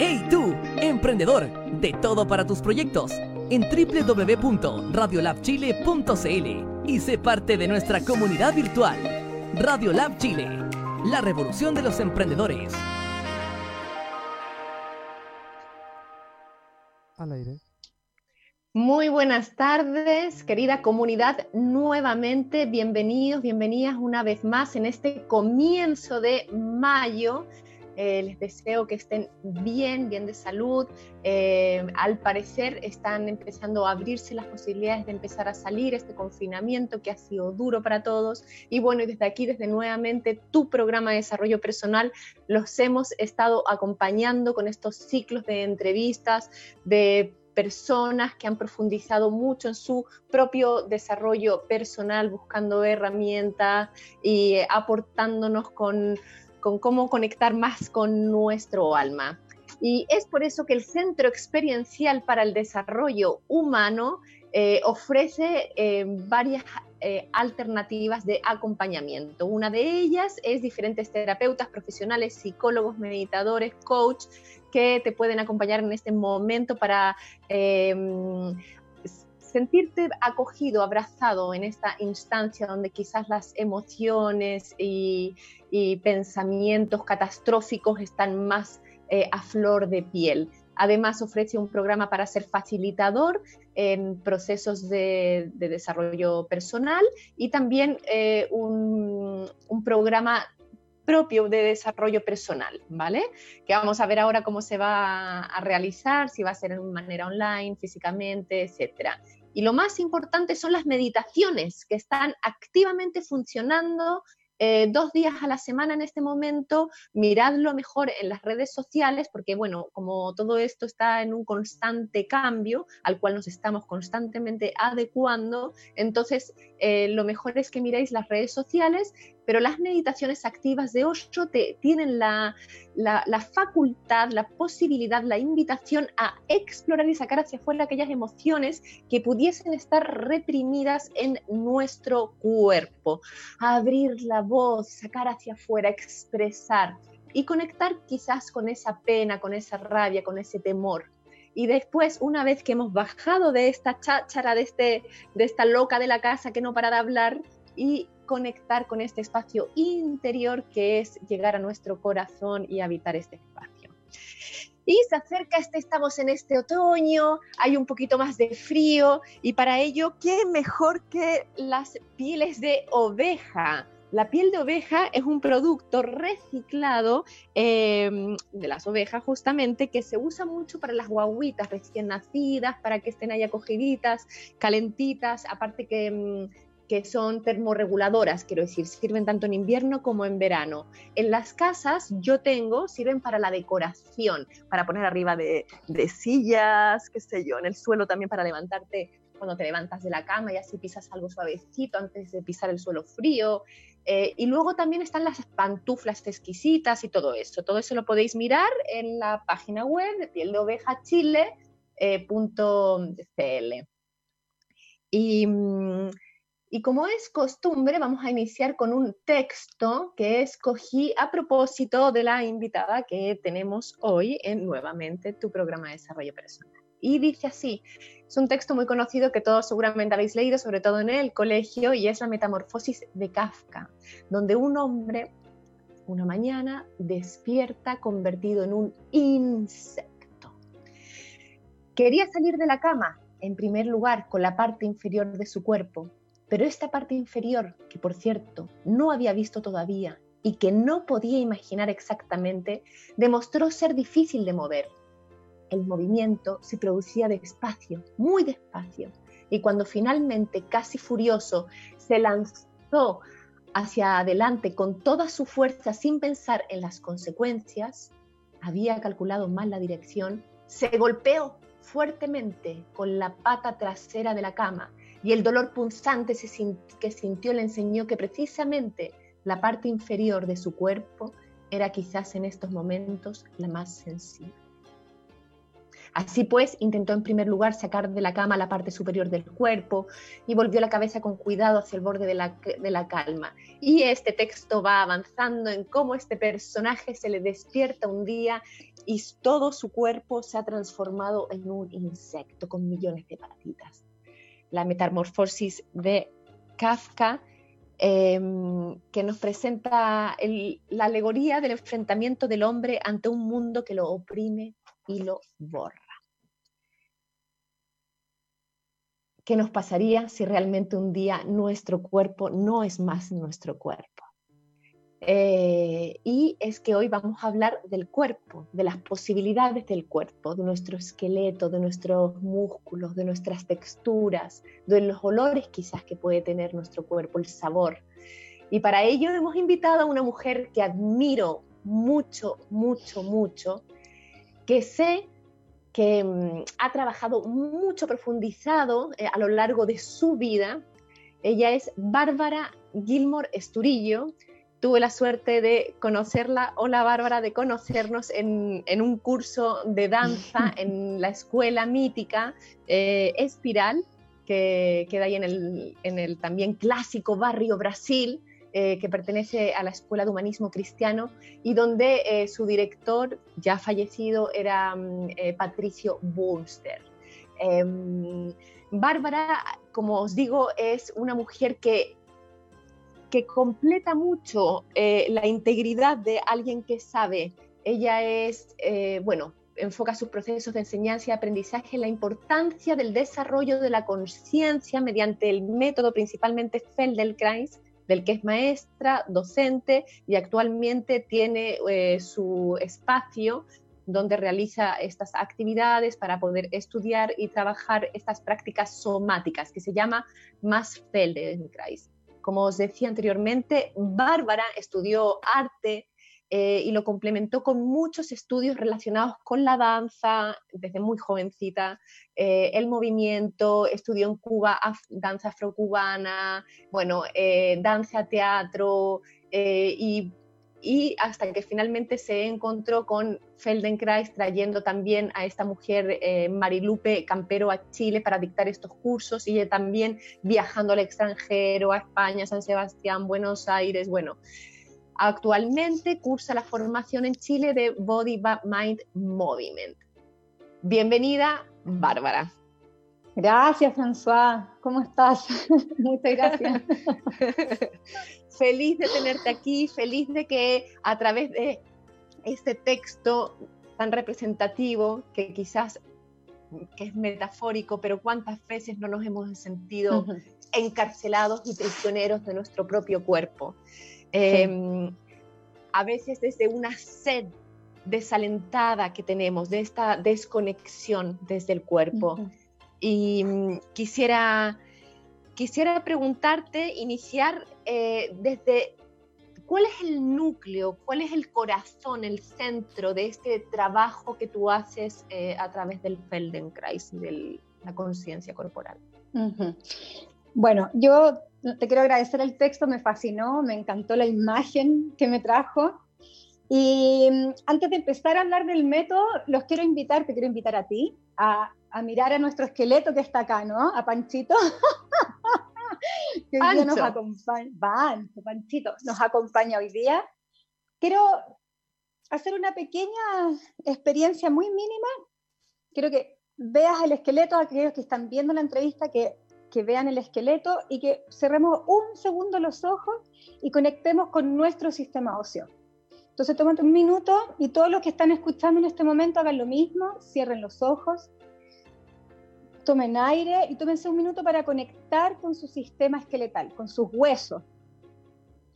¡Hey tú, emprendedor! De todo para tus proyectos en www.radiolabchile.cl y sé parte de nuestra comunidad virtual. Radiolab Chile, la revolución de los emprendedores. Al aire. Muy buenas tardes, querida comunidad. Nuevamente, bienvenidos, bienvenidas una vez más en este comienzo de mayo eh, les deseo que estén bien, bien de salud. Eh, al parecer están empezando a abrirse las posibilidades de empezar a salir este confinamiento que ha sido duro para todos. Y bueno, desde aquí, desde nuevamente tu programa de desarrollo personal, los hemos estado acompañando con estos ciclos de entrevistas, de personas que han profundizado mucho en su propio desarrollo personal, buscando herramientas y aportándonos con con cómo conectar más con nuestro alma. Y es por eso que el Centro Experiencial para el Desarrollo Humano eh, ofrece eh, varias eh, alternativas de acompañamiento. Una de ellas es diferentes terapeutas profesionales, psicólogos, meditadores, coach, que te pueden acompañar en este momento para sentirte acogido, abrazado en esta instancia donde quizás las emociones y, pensamientos catastróficos están más eh, a flor de piel. Además, ofrece un programa para ser facilitador en procesos de, desarrollo personal y también eh, un, programa propio de desarrollo personal, ¿vale? Que vamos a ver ahora cómo se va a realizar, si va a ser de manera online, físicamente, etcétera. Y lo más importante son las meditaciones que están activamente funcionando eh, dos días a la semana en este momento, miradlo mejor en las redes sociales, porque bueno, como todo esto está en un constante cambio al cual nos estamos constantemente adecuando, entonces eh, lo mejor es que miréis las redes sociales pero las meditaciones activas de Osho te, tienen la, facultad, la posibilidad, la invitación a explorar y sacar hacia afuera aquellas emociones que pudiesen estar reprimidas en nuestro cuerpo. Abrir la voz, sacar hacia afuera, expresar y conectar quizás con esa pena, con esa rabia, con ese temor. Y después, una vez que hemos bajado de esta cháchara, de, este, de esta loca de la casa que no para de hablar, y conectar con este espacio interior que es llegar a nuestro corazón y habitar este espacio. Y se acerca, este, estamos en este otoño, hay un poquito más de frío y para ello, ¿qué mejor que las pieles de oveja? La piel de oveja es un producto reciclado em, de las ovejas justamente que se usa mucho para las guaguitas recién nacidas, para que estén ahí acogiditas, calentitas, aparte que em, que son termorreguladoras, quiero decir, sirven tanto en invierno como en verano. En las casas yo tengo, sirven para la decoración, para poner arriba de, sillas, qué sé yo, en el suelo también para levantarte cuando te levantas de la cama y así pisas algo suavecito antes de pisar el suelo frío. Eh, y luego también están las pantuflas exquisitas y todo eso. Todo eso lo podéis mirar en la página web de piel de oveja chile.cl. Eh, y mm, y como es costumbre, vamos a iniciar con un texto que escogí a propósito de la invitada que tenemos hoy en nuevamente tu programa de desarrollo personal. Y dice así, es un texto muy conocido que todos seguramente habéis leído, sobre todo en el colegio, y es la metamorfosis de Kafka, donde un hombre una mañana despierta convertido en un insecto. Quería salir de la cama, en primer lugar, con la parte inferior de su cuerpo, pero esta parte inferior, que por cierto no había visto todavía y que no podía imaginar exactamente, demostró ser difícil de mover. El movimiento se producía despacio, muy despacio, y cuando finalmente, casi furioso, se lanzó hacia adelante con toda su fuerza sin pensar en las consecuencias, había calculado mal la dirección, se golpeó fuertemente con la pata trasera de la cama y el dolor punzante que sintió le enseñó que precisamente la parte inferior de su cuerpo era quizás en estos momentos la más sensible. Así pues, intentó en primer lugar sacar de la cama la parte superior del cuerpo y volvió la cabeza con cuidado hacia el borde de la, de la, calma. Y este texto va avanzando en cómo este personaje se le despierta un día y todo su cuerpo se ha transformado en un insecto con millones de patitas. La metamorfosis de Kafka Em, que nos presenta la alegoría del enfrentamiento del hombre ante un mundo que lo oprime y lo borra. ¿Qué nos pasaría si realmente un día nuestro cuerpo no es más nuestro cuerpo? Eh, y es que hoy vamos a hablar del cuerpo, de las posibilidades del cuerpo, de nuestro esqueleto, de nuestros músculos, de nuestras texturas, de los olores quizás que puede tener nuestro cuerpo, el sabor. Y para ello hemos invitado a una mujer que admiro mucho, mucho, mucho, que sé que mm, ha trabajado mucho profundizado eh, a lo largo de su vida. Ella es Bárbara Gilmore Esturillo, tuve la suerte de conocerla, hola Bárbara, de conocernos en, un curso de danza en la escuela mítica eh, Espiral, que queda ahí en el, también clásico barrio Brasil, eh, que pertenece a la Escuela de Humanismo Cristiano y donde eh, su director, ya fallecido, era mm, Patricio Bolster. Em, Bárbara, como os digo, es una mujer que que completa mucho eh, la integridad de alguien que sabe. Ella es, eh, bueno, enfoca sus procesos de enseñanza y aprendizaje en la importancia del desarrollo de la conciencia mediante el método principalmente Feldenkrais, del que es maestra, docente y actualmente tiene eh, su espacio donde realiza estas actividades para poder estudiar y trabajar estas prácticas somáticas que se llama más Feldenkrais. Como os decía anteriormente, Bárbara estudió arte eh, y lo complementó con muchos estudios relacionados con la danza desde muy jovencita, eh, el movimiento, estudió en Cuba danza afrocubana, bueno, eh, danza, teatro y y hasta que finalmente se encontró con Feldenkrais trayendo también a esta mujer eh, Marilupe Campero a Chile para dictar estos cursos y ella también viajando al extranjero, a España, San Sebastián, Buenos Aires, bueno. Actualmente cursa la formación en Chile de Body Mind Movement. Bienvenida, Bárbara. Gracias, François. ¿Cómo estás? Muchas gracias. feliz de tenerte aquí, feliz de que a través de este texto tan representativo, que quizás que es metafórico, pero cuántas veces no nos hemos sentido encarcelados y prisioneros de nuestro propio cuerpo. Em, a veces desde una sed desalentada que tenemos, de esta desconexión desde el cuerpo. Y mm, quisiera quisiera preguntarte, iniciar eh, desde cuál es el núcleo, cuál es el corazón, el centro de este trabajo que tú haces eh, a través del Feldenkrais, de la conciencia corporal. Bueno, yo te quiero agradecer el texto, me fascinó, me encantó la imagen que me trajo. Y mm, antes de empezar a hablar del método, los quiero invitar, te quiero invitar a ti, a, a mirar a nuestro esqueleto que está acá, ¿no? A Panchito. que hoy día nos acompaña, Panchito, nos acompaña hoy día. Quiero hacer una pequeña experiencia muy mínima. Quiero que veas el esqueleto, aquellos que están viendo la entrevista, que, que vean el esqueleto y que cerremos un segundo los ojos y conectemos con nuestro sistema óseo. Entonces, tómate un minuto y todos los que están escuchando en este momento hagan lo mismo, cierren los ojos tomen aire y tómense un minuto para conectar con su sistema esqueletal, con sus huesos.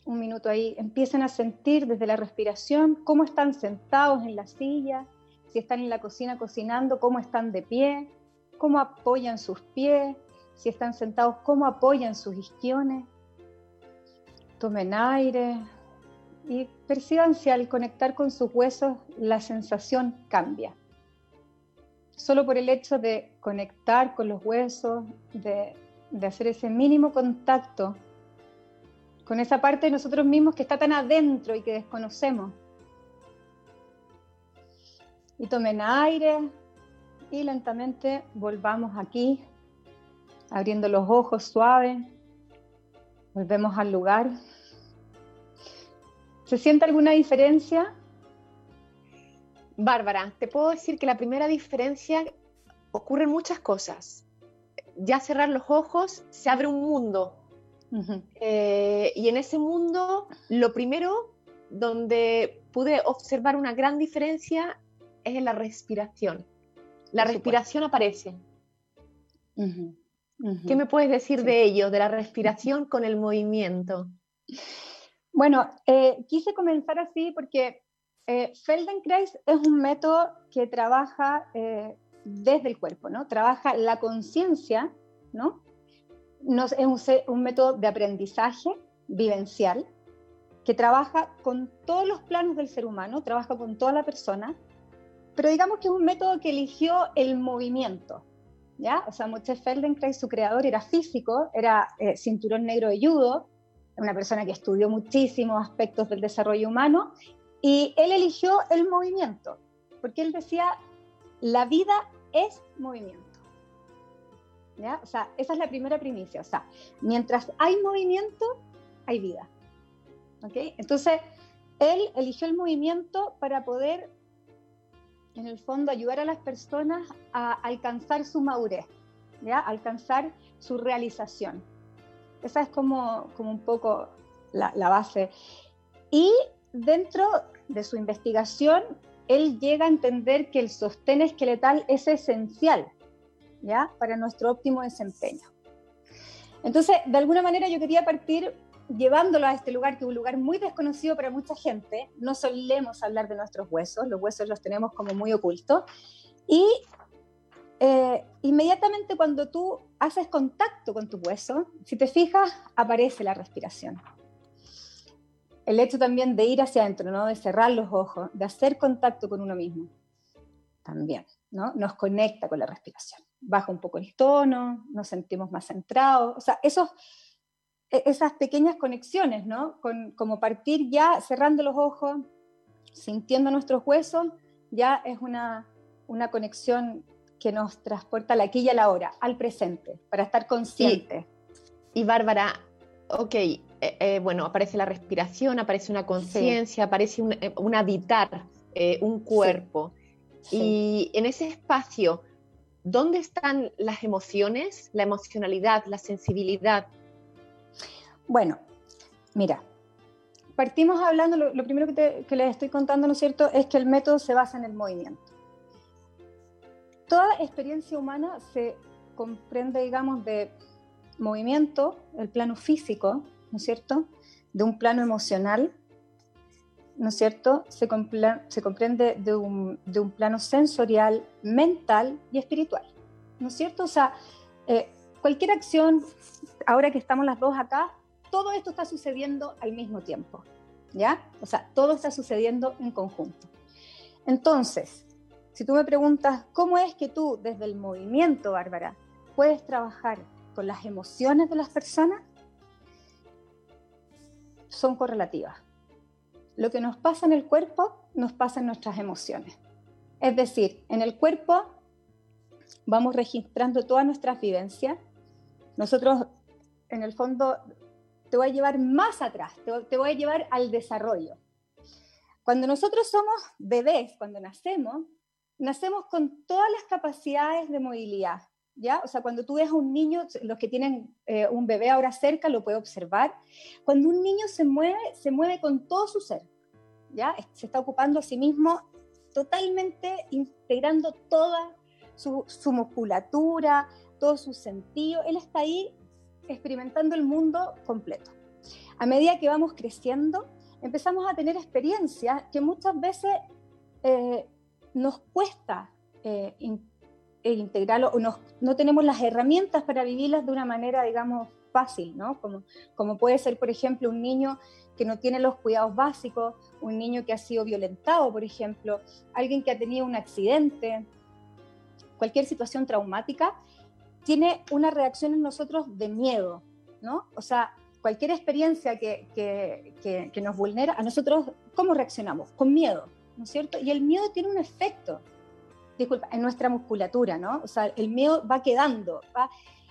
Un minuto ahí, empiecen a sentir desde la respiración cómo están sentados en la silla, si están en la cocina cocinando, cómo están de pie, cómo apoyan sus pies, si están sentados, cómo apoyan sus isquiones. Tomen aire y perciban si al conectar con sus huesos la sensación cambia solo por el hecho de conectar con los huesos, de, hacer ese mínimo contacto con esa parte de nosotros mismos que está tan adentro y que desconocemos. Y tomen aire y lentamente volvamos aquí, abriendo los ojos suave. Volvemos al lugar. ¿Se siente alguna diferencia? Bárbara, te puedo decir que la primera diferencia ocurren muchas cosas. Ya cerrar los ojos se abre un mundo. Eh, y en ese mundo, lo primero donde pude observar una gran diferencia es en la respiración. La respiración aparece. ¿Qué me puedes decir de ello, de la respiración con el movimiento? Bueno, eh, quise comenzar así porque eh, Feldenkrais es un método que trabaja eh, desde el cuerpo, ¿no? Trabaja la conciencia, ¿no? Nos, es un, un, método de aprendizaje vivencial que trabaja con todos los planos del ser humano, trabaja con toda la persona, pero digamos que es un método que eligió el movimiento, ¿ya? O sea, Moshe Feldenkrais, su creador, era físico, era eh, cinturón negro de judo, una persona que estudió muchísimos aspectos del desarrollo humano, y él eligió el movimiento, porque él decía, la vida es movimiento. ¿Ya? O sea, esa es la primera primicia. O sea, mientras hay movimiento, hay vida. ¿Ok? Entonces, él eligió el movimiento para poder en el fondo ayudar a las personas a alcanzar su madurez, ¿ya? alcanzar su realización. Esa es como, como un poco la, la, base. Y dentro de su investigación, él llega a entender que el sostén esqueletal es esencial ¿ya? para nuestro óptimo desempeño. Entonces, de alguna manera yo quería partir llevándolo a este lugar, que es un lugar muy desconocido para mucha gente, no solemos hablar de nuestros huesos, los huesos los tenemos como muy ocultos, y eh, inmediatamente cuando tú haces contacto con tu hueso, si te fijas, aparece la respiración. El hecho también de ir hacia adentro, ¿no? de cerrar los ojos, de hacer contacto con uno mismo, también ¿no? nos conecta con la respiración. Baja un poco el tono, nos sentimos más centrados, o sea, esos e-, esas pequeñas conexiones, ¿no? Con, como partir ya cerrando los ojos, sintiendo nuestros huesos, ya es una, una conexión que nos transporta a la aquí y a la hora, al presente, para estar consciente. Y, Bárbara, ok, eh, eh, bueno, aparece la respiración, aparece una conciencia, aparece un, eh, un habitar, un cuerpo. Y en ese espacio, ¿dónde están las emociones, la emocionalidad, la sensibilidad? Bueno, mira, partimos hablando, lo, primero que, les estoy contando, ¿no es cierto?, es que el método se basa en el movimiento. Toda experiencia humana se comprende, digamos, de movimiento, el plano físico, ¿no es cierto?, de un plano emocional, ¿no es cierto?, se, comprende de un, plano sensorial, mental y espiritual, ¿no es cierto? O sea, eh, cualquier acción, ahora que estamos las dos acá, todo esto está sucediendo al mismo tiempo, ¿ya? O sea, todo está sucediendo en conjunto. Entonces, si tú me preguntas, ¿cómo es que tú desde el movimiento, Bárbara, puedes trabajar con las emociones de las personas? Son correlativas. Lo que nos pasa en el cuerpo nos pasa en nuestras emociones. Es decir, en el cuerpo vamos registrando todas nuestras vivencias. Nosotros, en el fondo, te voy a llevar más atrás, te, voy a llevar al desarrollo. Cuando nosotros somos bebés, cuando nacemos, nacemos con todas las capacidades de movilidad, ¿ya? O sea, cuando tú ves a un niño, los que tienen eh, un bebé ahora cerca lo puede observar, cuando un niño se mueve, se mueve con todo su ser, ¿ya? Se está ocupando a sí mismo totalmente integrando toda su, su musculatura, todo su sentido, él está ahí experimentando el mundo completo. A medida que vamos creciendo, empezamos a tener experiencias que muchas veces eh, nos cuesta eh, eh, integrarlo o no tenemos las herramientas para vivirlas de una manera, digamos, fácil, ¿no? Como, puede ser, por ejemplo, un niño que no tiene los cuidados básicos, un niño que ha sido violentado, por ejemplo, alguien que ha tenido un accidente, cualquier situación traumática, tiene una reacción en nosotros de miedo, ¿no? O sea, cualquier experiencia que, que, que, nos vulnera, a nosotros, ¿cómo reaccionamos? Con miedo, ¿no es cierto? Y el miedo tiene un efecto, disculpa, en nuestra musculatura, ¿no? O sea, el miedo va quedando, va,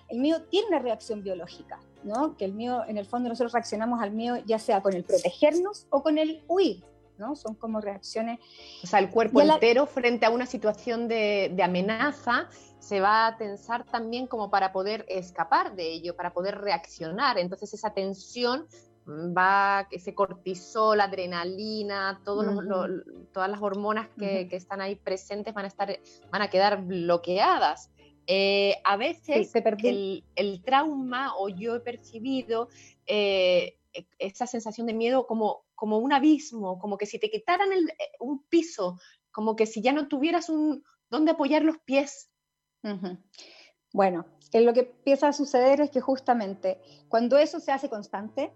el miedo tiene una reacción biológica, ¿no? Que el miedo, en el fondo nosotros reaccionamos al miedo ya sea con el protegernos o con el huir, ¿no? Son como reacciones... O sea, el cuerpo entero frente a una situación de, de amenaza se va a tensar también como para poder escapar de ello, para poder reaccionar. Entonces esa tensión va, ese cortisol, adrenalina, todas las hormonas que, están ahí presentes van a, estar, van a quedar bloqueadas. Eh, a veces el, el, trauma o yo he percibido eh, esa sensación de miedo como, como un abismo, como que si te quitaran el, eh, un piso, como que si ya no tuvieras un donde apoyar los pies. Bueno, lo que empieza a suceder es que justamente cuando eso se hace constante,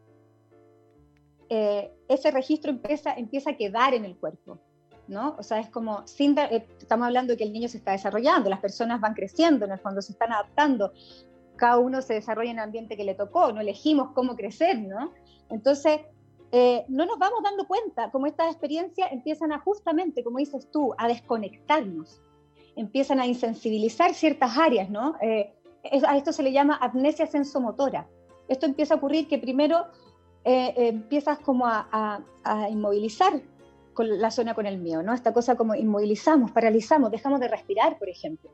eh, ese registro empieza, empieza a quedar en el cuerpo, ¿no? O sea, es como, sin eh, estamos hablando de que el niño se está desarrollando, las personas van creciendo, en el fondo se están adaptando, cada uno se desarrolla en el ambiente que le tocó, no elegimos cómo crecer, ¿no? Entonces, eh, no nos vamos dando cuenta cómo estas experiencias empiezan a justamente, como dices tú, a desconectarnos, empiezan a insensibilizar ciertas áreas, ¿no? a esto se le llama amnesia sensomotora. Esto empieza a ocurrir que primero eh, eh, empiezas como a, inmovilizar con la zona con el miedo, ¿no? Esta cosa como inmovilizamos, paralizamos, dejamos de respirar, por ejemplo.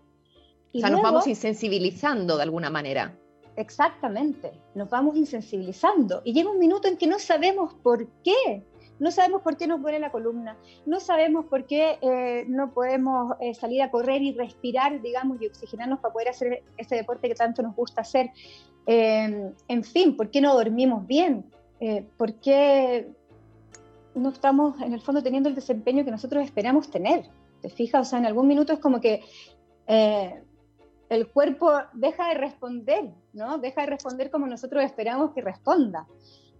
Y o sea, nos vamos insensibilizando de alguna manera. Exactamente, nos vamos insensibilizando. Y llega un minuto en que no sabemos por qué. No sabemos por qué nos duele la columna, no sabemos por qué eh, no podemos salir a correr y respirar, digamos, y oxigenarnos para poder hacer ese deporte que tanto nos gusta hacer. en fin, ¿por qué no dormimos bien? Eh, ¿por qué no estamos en el fondo teniendo el desempeño que nosotros esperamos tener? ¿Te fijas? O sea, en algún minuto es como que eh, el cuerpo deja de responder, ¿no? Deja de responder como nosotros esperamos que responda.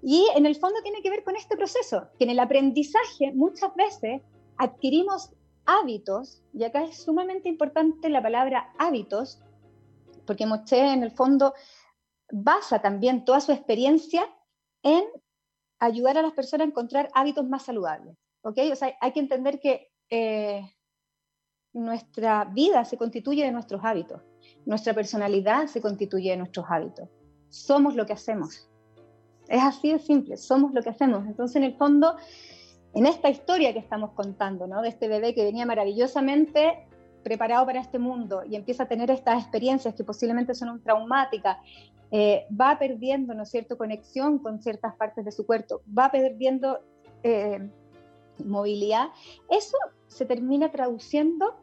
Y en el fondo tiene que ver con este proceso, que en el aprendizaje muchas veces adquirimos hábitos, y acá es sumamente importante la palabra hábitos, porque Moche en el fondo basa también toda su experiencia en ayudar a las personas a encontrar hábitos más saludables. ¿ok? O sea, hay que entender que eh, nuestra vida se constituye de nuestros hábitos, nuestra personalidad se constituye de nuestros hábitos. Somos lo que hacemos. Es así de simple, somos lo que hacemos. Entonces, en el fondo, en esta historia que estamos contando, ¿no? de este bebé que venía maravillosamente preparado para este mundo y empieza a tener estas experiencias que posiblemente son traumáticas eh, va perdiendo, ¿no es cierto?, conexión con ciertas partes de su cuerpo, va perdiendo eh, movilidad, eso se termina traduciendo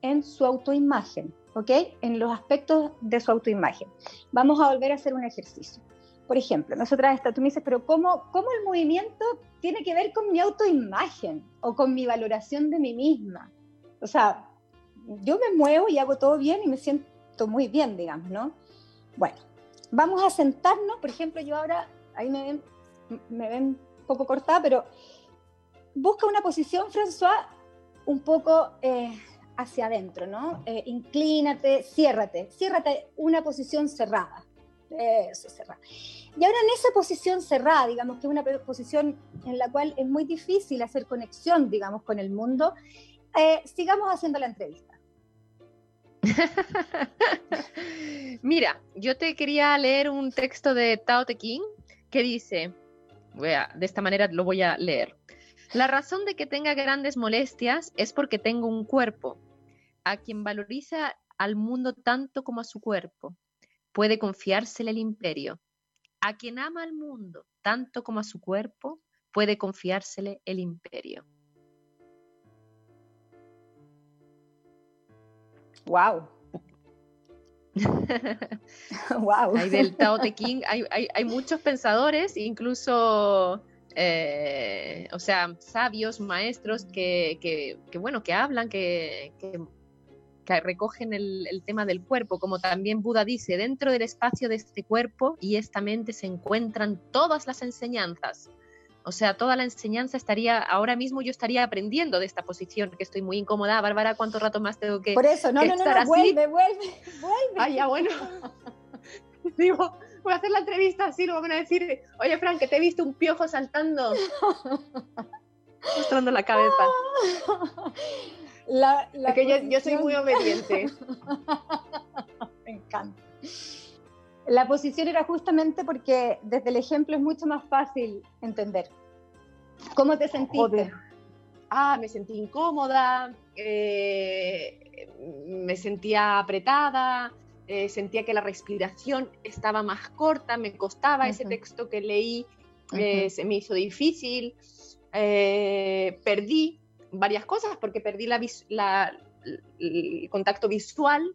en su autoimagen, ¿ok? En los aspectos de su autoimagen. Vamos a volver a hacer un ejercicio. Por ejemplo, nosotras, tú me dices, pero ¿cómo, ¿cómo el movimiento tiene que ver con mi autoimagen o con mi valoración de mí misma? O sea, yo me muevo y hago todo bien y me siento muy bien, digamos, ¿no? Bueno, vamos a sentarnos, por ejemplo, yo ahora, ahí me ven, me ven un poco cortada, pero busca una posición, François, un poco eh, hacia adentro, ¿no? Eh, inclínate, ciérrate, ciérrate una posición cerrada. Eso, cerrada. Y ahora en esa posición cerrada, digamos que es una posición en la cual es muy difícil hacer conexión, digamos, con el mundo, eh, sigamos haciendo la entrevista. Mira, yo te quería leer un texto de Tao Te Ching que dice, de esta manera lo voy a leer. La razón de que tenga grandes molestias es porque tengo un cuerpo. A quien valoriza al mundo tanto como a su cuerpo, puede confiársele el imperio. A quien ama al mundo tanto como a su cuerpo, puede confiársele el imperio. Wow. wow. Hay del Tao Te Ching, hay, hay, muchos pensadores, incluso, eh, o sea, sabios, maestros que, que, bueno, que hablan, que, que, recogen el, el, tema del cuerpo, como también Buda dice, dentro del espacio de este cuerpo y esta mente se encuentran todas las enseñanzas. O sea, toda la enseñanza estaría, ahora mismo yo estaría aprendiendo de esta posición, que estoy muy incómoda. Bárbara, ¿cuánto rato más tengo que Por eso, no, no, no, no, vuelve, vuelve, vuelve. Ah, ya, bueno. Digo, voy a hacer la entrevista así, luego van a decir, oye, Frank, que te he visto un piojo saltando. Mostrando la cabeza. La, que yo, soy muy obediente. Me encanta. La posición era justamente porque desde el ejemplo es mucho más fácil entender. ¿Cómo te sentiste? Ah, me sentí incómoda, eh, me sentía apretada, eh, sentía que la respiración estaba más corta, me costaba ese texto que leí, eh, se me hizo difícil, perdí varias cosas porque perdí la, el contacto visual,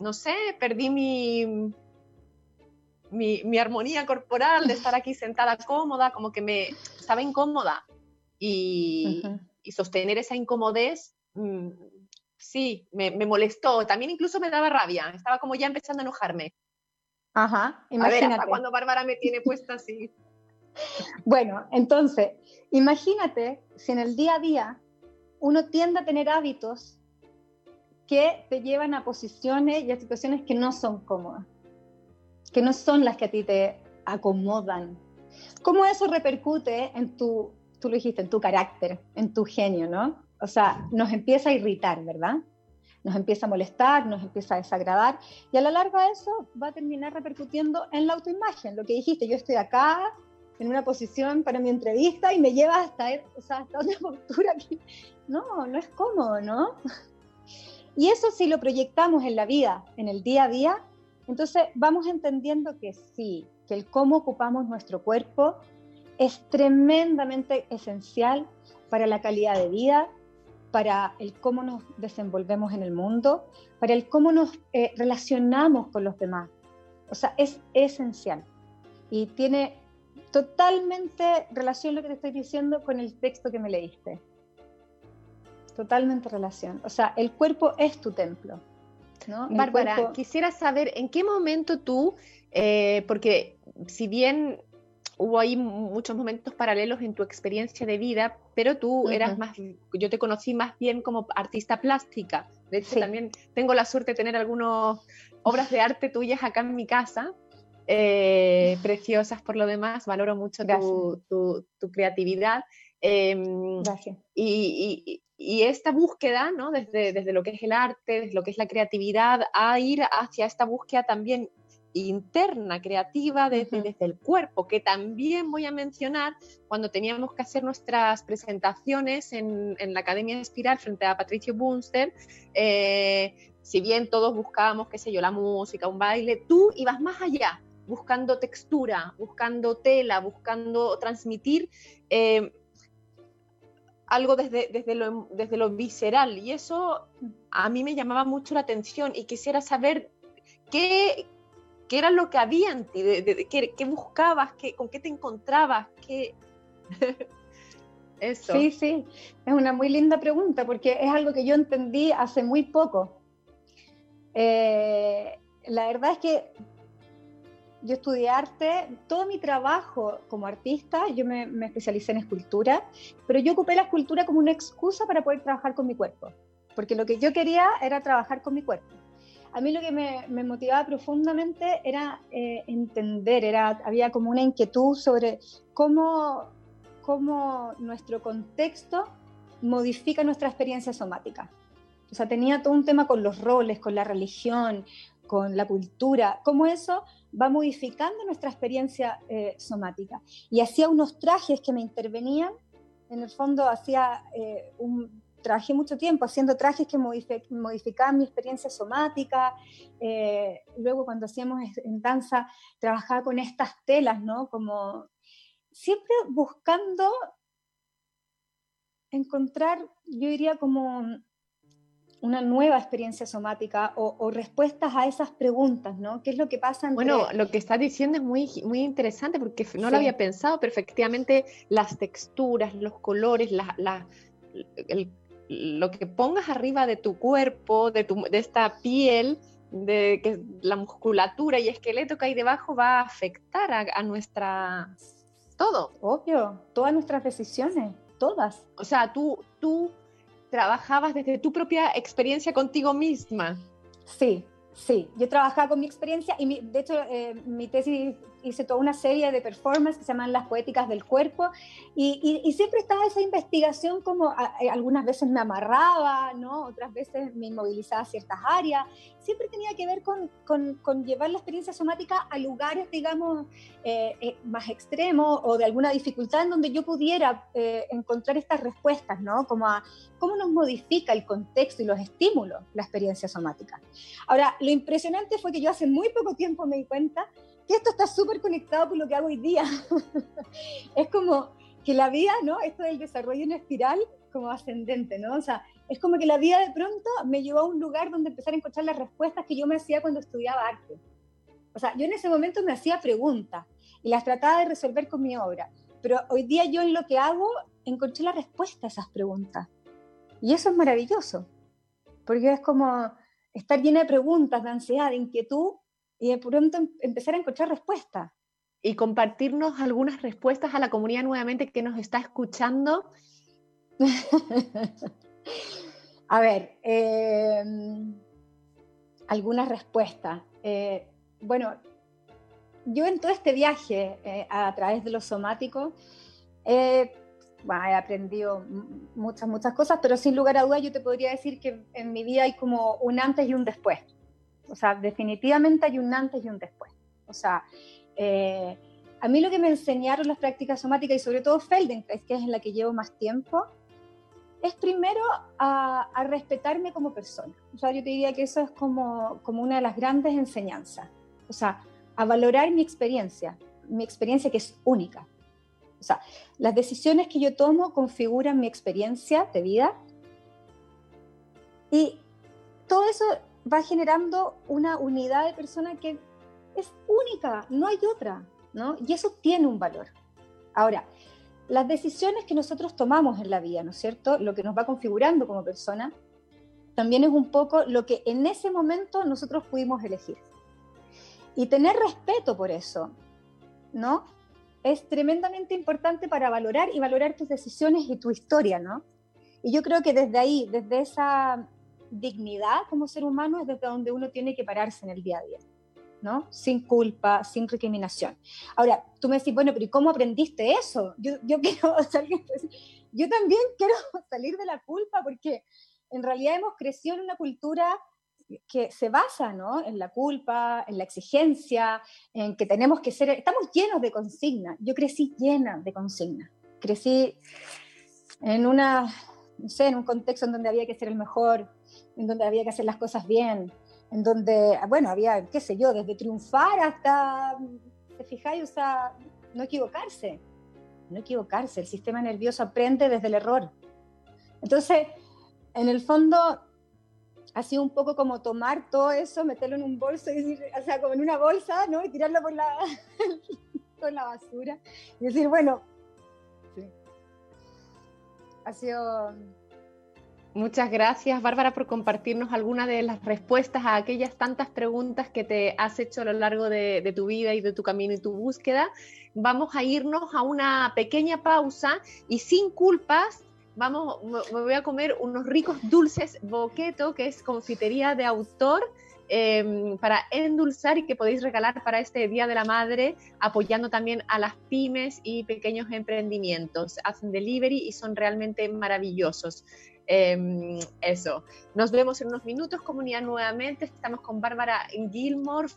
no sé, perdí mi, mi, armonía corporal de estar aquí sentada cómoda, como que me estaba incómoda y, sostener esa incomodez, mm, sí, me, molestó, también incluso me daba rabia, estaba como ya empezando a enojarme. Ajá, imagínate. A ver, hasta cuando Bárbara me tiene puesta así. Bueno, entonces, imagínate si en el día a día uno tiende a tener hábitos que te llevan a posiciones y a situaciones que no son cómodas, que no son las que a ti te acomodan. ¿Cómo eso repercute en tu, tú lo dijiste, en tu carácter, en tu genio, ¿no? O sea, nos empieza a irritar, ¿verdad? Nos empieza a molestar, nos empieza a desagradar y a la larga eso va a terminar repercutiendo en la autoimagen. Lo que dijiste, yo estoy acá, en una posición para mi entrevista y me lleva hasta, o sea, hasta una postura que no, no es cómodo, ¿no? Y eso si lo proyectamos en la vida, en el día a día, entonces vamos entendiendo que sí, que el cómo ocupamos nuestro cuerpo es tremendamente esencial para la calidad de vida, para el cómo nos desenvolvemos en el mundo, para el cómo nos eh, relacionamos con los demás. O sea, es esencial. Y tiene totalmente relación lo que te estoy diciendo con el texto que me leíste. Totalmente relación. O sea, el cuerpo es tu templo. ¿no? Bárbara, quisiera saber en qué momento tú, eh, porque si bien hubo ahí muchos momentos paralelos en tu experiencia de vida, pero tú eras más, yo te conocí más bien como artista plástica. De hecho, también tengo la suerte de tener algunas obras de arte tuyas acá en mi casa. Eh, preciosas por lo demás, valoro mucho tu, creatividad. Em, Gracias. Y, esta búsqueda, ¿no? desde, desde lo que es el arte, desde lo que es la creatividad, a ir hacia esta búsqueda también interna, creativa, desde, desde, el cuerpo, que también voy a mencionar cuando teníamos que hacer nuestras presentaciones en, en la Academia Espiral frente a Patricio Bunster. Eh, si bien todos buscábamos, qué sé yo, la música, un baile, tú ibas más allá, buscando textura, buscando tela, buscando transmitir eh, algo desde, desde, lo, desde lo visceral. Y eso a mí me llamaba mucho la atención y quisiera saber qué, qué era lo que había en ti, de, qué, buscabas, qué, con qué te encontrabas, qué... Eso. Sí, sí, es una muy linda pregunta porque es algo que yo entendí hace muy poco. Eh, la verdad es que yo estudié arte, todo mi trabajo como artista, yo me, especialicé en escultura, pero yo ocupé la escultura como una excusa para poder trabajar con mi cuerpo, porque lo que yo quería era trabajar con mi cuerpo. A mí lo que me, motivaba profundamente era eh, entender, era, había como una inquietud sobre cómo, cómo nuestro contexto modifica nuestra experiencia somática. O sea, tenía todo un tema con los roles, con la religión, con la cultura, cómo eso va modificando nuestra experiencia eh, somática. Y hacía unos trajes que me intervenían, en el fondo hacía eh, un, trabajé mucho tiempo haciendo trajes que modificaban mi experiencia somática. Eh, luego cuando hacíamos en danza, trabajaba con estas telas, ¿no? Como siempre buscando encontrar, yo diría como una nueva experiencia somática o, respuestas a esas preguntas, ¿no? ¿Qué es lo que pasa? Bueno, lo que estás diciendo es muy, muy interesante porque no lo había pensado, pero efectivamente las texturas, los colores, la, lo que pongas arriba de tu cuerpo, de, tu, de esta piel, de que la musculatura y esqueleto que hay debajo va a afectar a, a nuestra... todo. Obvio, todas nuestras decisiones, todas. O sea, tú, tú trabajabas desde tu propia experiencia contigo misma. Sí, sí. Yo trabajaba con mi experiencia y de hecho eh, mi tesis hice toda una serie de performances que se llaman Las Poéticas del Cuerpo, y, y, siempre estaba esa investigación como eh, algunas veces me amarraba, ¿no? otras veces me inmovilizaba ciertas áreas, siempre tenía que ver con, con, con llevar la experiencia somática a lugares, digamos, eh, eh, más extremos o de alguna dificultad en donde yo pudiera encontrar estas respuestas, ¿no? Como a cómo nos modifica el contexto y los estímulos la experiencia somática. Ahora, lo impresionante fue que yo hace muy poco tiempo me di cuenta que esto está súper conectado con lo que hago hoy día. es como que la vida, ¿no? Esto del desarrollo en espiral como ascendente, ¿no? O sea, es como que la vida de pronto me llevó a un lugar donde empezar a encontrar las respuestas que yo me hacía cuando estudiaba arte. O sea, yo en ese momento me hacía preguntas y las trataba de resolver con mi obra, pero hoy día yo en lo que hago encontré la respuesta a esas preguntas. Y eso es maravilloso, porque es como estar llena de preguntas, de ansiedad, de inquietud, y de pronto em, empezar a encontrar respuestas. Y compartirnos algunas respuestas a la comunidad nuevamente que nos está escuchando. a ver, em, algunas respuestas. Eh, bueno, yo en todo este viaje eh, a través de lo somático, he aprendido muchas, muchas cosas, pero sin lugar a dudas yo te podría decir que en mi vida hay como un antes y un después. O sea, definitivamente hay un antes y un después. O sea, eh, a mí lo que me enseñaron las prácticas somáticas y sobre todo Feldenkrais, que es en la que llevo más tiempo, es primero a, respetarme como persona. O sea, yo te diría que eso es como, como una de las grandes enseñanzas. O sea, a valorar mi experiencia, mi experiencia que es única. O sea, las decisiones que yo tomo configuran mi experiencia de vida y todo eso va generando una unidad de persona que es única, no hay otra, ¿no? Y eso tiene un valor. Ahora, las decisiones que nosotros tomamos en la vida, ¿no es cierto? Lo que nos va configurando como persona, también es un poco lo que en ese momento nosotros pudimos elegir. Y tener respeto por eso, ¿no? Es tremendamente importante para valorar y valorar tus decisiones y tu historia, ¿no? Y yo creo que desde ahí, desde esa dignidad como ser humano es desde donde uno tiene que pararse en el día a día, ¿no? Sin culpa, sin recriminación. Ahora, tú me decís, bueno, pero ¿y cómo aprendiste eso? Yo, yo quiero salir, yo también quiero salir de la culpa porque en realidad hemos crecido en una cultura que se basa ¿no? en la culpa, en la exigencia, en que tenemos que ser, estamos llenos de consignas. Yo crecí llena de consignas. Crecí en una, no sé, en un contexto en donde había que ser el mejor, en donde había que hacer las cosas bien, en donde, bueno, había, qué sé yo, desde triunfar hasta, ¿te fijáis? O sea, no equivocarse, no equivocarse, el sistema nervioso aprende desde el error. Entonces, en el fondo, ha sido un poco como tomar todo eso, meterlo en un bolso, y decir, o sea, como en una bolsa, ¿no? Y tirarlo por la, por la basura. Y decir, bueno, sí. ha sido Muchas gracias, Bárbara, por compartirnos algunas de las respuestas a aquellas tantas preguntas que te has hecho a lo largo de, tu vida y de tu camino y tu búsqueda. Vamos a irnos a una pequeña pausa y sin culpas, vamos, me voy a comer unos ricos dulces boqueto, que es confitería de autor. Em, para endulzar y que podéis regalar para este Día de la Madre, apoyando también a las pymes y pequeños emprendimientos. Hacen delivery y son realmente maravillosos. Em, eso. Nos vemos en unos minutos, comunidad, nuevamente. Estamos con Bárbara Gilmore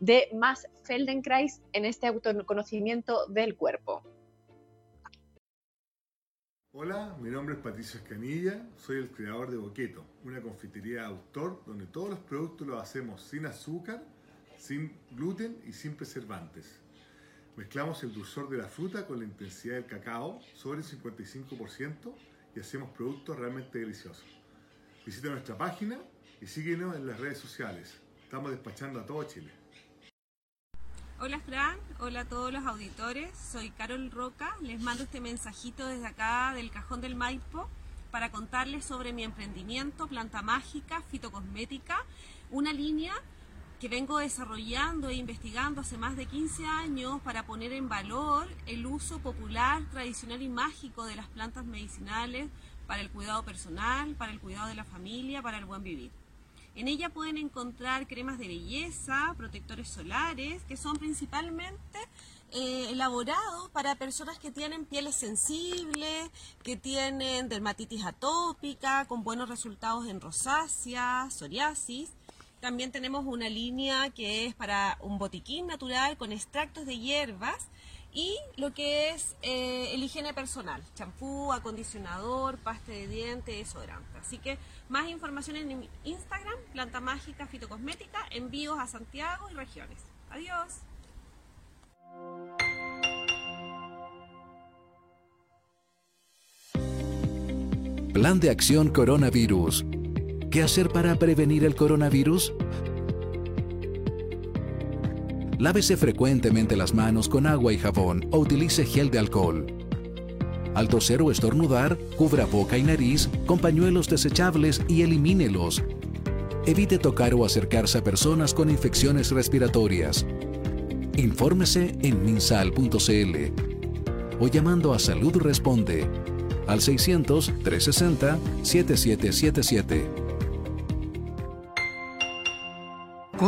de Más Feldenkrais en este autoconocimiento del cuerpo. Hola, mi nombre es Patricio Escanilla, soy el creador de Boqueto, una confitería de autor donde todos los productos los hacemos sin azúcar, sin gluten y sin preservantes. Mezclamos el dulzor de la fruta con la intensidad del cacao sobre el 55% y hacemos productos realmente deliciosos. Visita nuestra página y síguenos en las redes sociales. Estamos despachando a todo Chile. Hola Fran, hola a todos los auditores, soy Carol Roca, les mando este mensajito desde acá del Cajón del Maipo para contarles sobre mi emprendimiento Planta Mágica Fitocosmética, una línea que vengo desarrollando e investigando hace más de 15 años para poner en valor el uso popular, tradicional y mágico de las plantas medicinales para el cuidado personal, para el cuidado de la familia, para el buen vivir. En ella pueden encontrar cremas de belleza, protectores solares, que son principalmente eh, elaborados para personas que tienen pieles sensibles, que tienen dermatitis atópica, con buenos resultados en rosácea, psoriasis. También tenemos una línea que es para un botiquín natural con extractos de hierbas y lo que es eh, el higiene personal, champú, acondicionador, paste de dientes, desodorante. Así que más información en Instagram, Planta Mágica Fitocosmética, envíos a Santiago y regiones. Adiós. Plan de acción coronavirus. ¿Qué hacer para prevenir el coronavirus? Lávese frecuentemente las manos con agua y jabón o utilice gel de alcohol. Al toser o estornudar, cubra boca y nariz con pañuelos desechables y elimínelos. Evite tocar o acercarse a personas con infecciones respiratorias. Infórmese en minsal.cl o llamando a Salud Responde al 600 360 7777.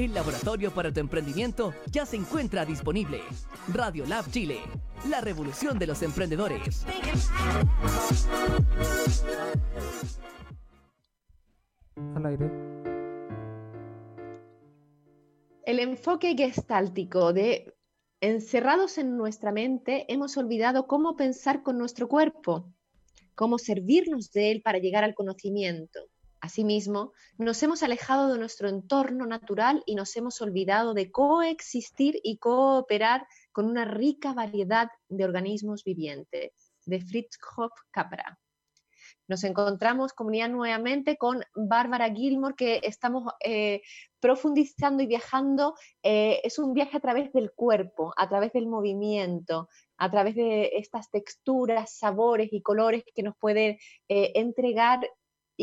El laboratorio para tu emprendimiento ya se encuentra disponible. Radio Lab Chile, la revolución de los emprendedores. Al aire. El enfoque gestáltico de encerrados en nuestra mente, hemos olvidado cómo pensar con nuestro cuerpo, cómo servirnos de él para llegar al conocimiento. Asimismo, nos hemos alejado de nuestro entorno natural y nos hemos olvidado de coexistir y cooperar con una rica variedad de organismos vivientes, de Fritz Hoff Capra. Nos encontramos comunidad nuevamente con Bárbara Gilmore, que estamos eh, profundizando y viajando. Eh, es un viaje a través del cuerpo, a través del movimiento, a través de estas texturas, sabores y colores que nos puede eh, entregar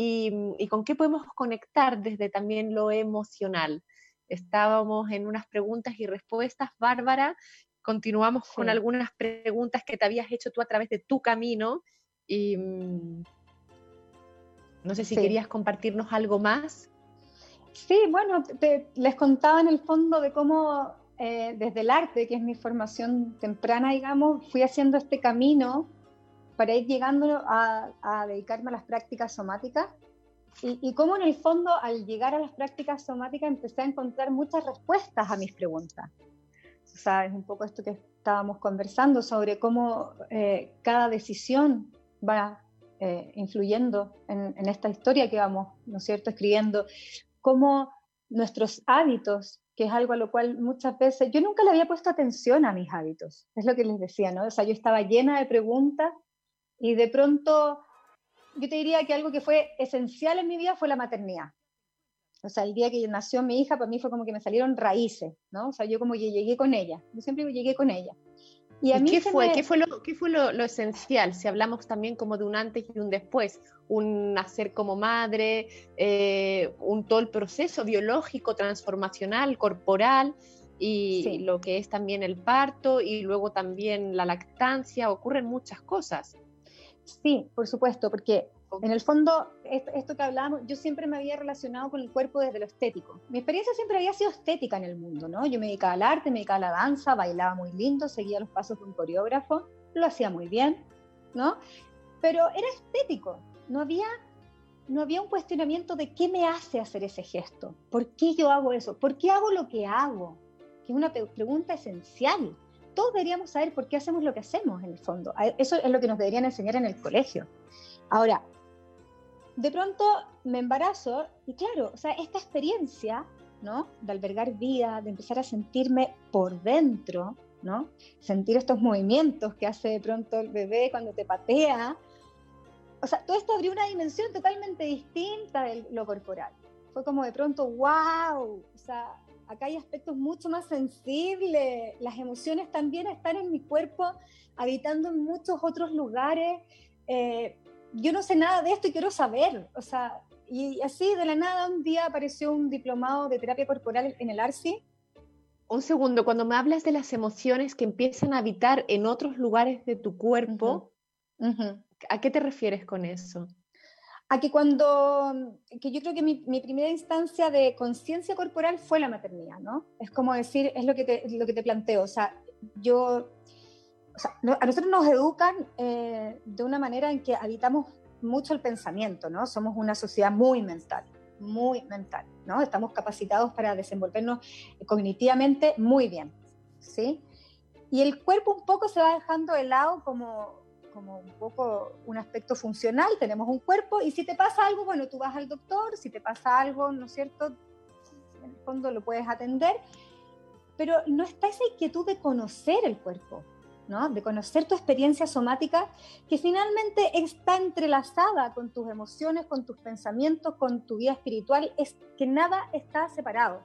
y, con qué podemos conectar desde también lo emocional. Estábamos en unas preguntas y respuestas, Bárbara. Continuamos con algunas preguntas que te habías hecho tú a través de tu camino. Y mm, no sé si querías compartirnos algo más. Sí, bueno, les contaba en el fondo de cómo eh, desde el arte, que es mi formación temprana, digamos, fui haciendo este camino para ir llegando a, dedicarme a las prácticas somáticas y, y, cómo en el fondo al llegar a las prácticas somáticas empecé a encontrar muchas respuestas a mis preguntas. O sea, es un poco esto que estábamos conversando sobre cómo eh, cada decisión va eh, influyendo en, en, esta historia que vamos, ¿no es cierto?, escribiendo, cómo nuestros hábitos, que es algo a lo cual muchas veces, yo nunca le había puesto atención a mis hábitos, es lo que les decía, ¿no? O sea, yo estaba llena de preguntas y de pronto, yo te diría que algo que fue esencial en mi vida fue la maternidad. O sea, el día que nació mi hija, para mí fue como que me salieron raíces, ¿no? O sea, yo como que llegué con ella, yo siempre llegué con ella. ¿Y, a mí qué, fue, ¿qué fue, lo, qué fue lo, lo, esencial? Si hablamos también como de un antes y un después, un nacer como madre, eh, un todo el proceso biológico, transformacional, corporal, y lo que es también el parto, y luego también la lactancia, ocurren muchas cosas. Sí, por supuesto, porque en el fondo, esto, que hablábamos, yo siempre me había relacionado con el cuerpo desde lo estético. Mi experiencia siempre había sido estética en el mundo, ¿no? Yo me dedicaba al arte, me dedicaba a la danza, bailaba muy lindo, seguía los pasos de un coreógrafo, lo hacía muy bien, ¿no? Pero era estético, no había, no había un cuestionamiento de qué me hace hacer ese gesto, por qué yo hago eso, por qué hago lo que hago, que es una pregunta esencial todos deberíamos saber por qué hacemos lo que hacemos en el fondo. Eso es lo que nos deberían enseñar en el colegio. Ahora, de pronto me embarazo y claro, o sea, esta experiencia ¿no? De albergar vida, de empezar a sentirme por dentro, ¿no? Sentir estos movimientos que hace de pronto el bebé cuando te patea. O sea, todo esto abrió una dimensión totalmente distinta de lo corporal. Fue como de pronto, wow, o sea, acá hay aspectos mucho más sensibles, las emociones también están en mi cuerpo, habitando en muchos otros lugares. Eh, yo no sé nada de esto y quiero saber, o sea, y así de la nada un día apareció un diplomado de terapia corporal en el ARCI. Un segundo, cuando me hablas de las emociones que empiezan a habitar en otros lugares de tu cuerpo, ¿a qué te refieres con eso? A que cuando, que yo creo que mi, primera instancia de conciencia corporal fue la maternidad, ¿no? Es como decir, es lo que te, lo que te planteo, o sea, yo, o sea, a nosotros nos educan eh, de una manera en que habitamos mucho el pensamiento, ¿no? Somos una sociedad muy mental, muy mental, ¿no? Estamos capacitados para desenvolvernos cognitivamente muy bien, ¿sí? Y el cuerpo un poco se va dejando de lado como, como un poco un aspecto funcional, tenemos un cuerpo y si te pasa algo, bueno, tú vas al doctor, si te pasa algo, ¿no es cierto? En el fondo lo puedes atender, pero no está esa inquietud de conocer el cuerpo, de conocer tu experiencia somática que finalmente está entrelazada con tus emociones, con tus pensamientos, con tu vida espiritual, es que nada está separado.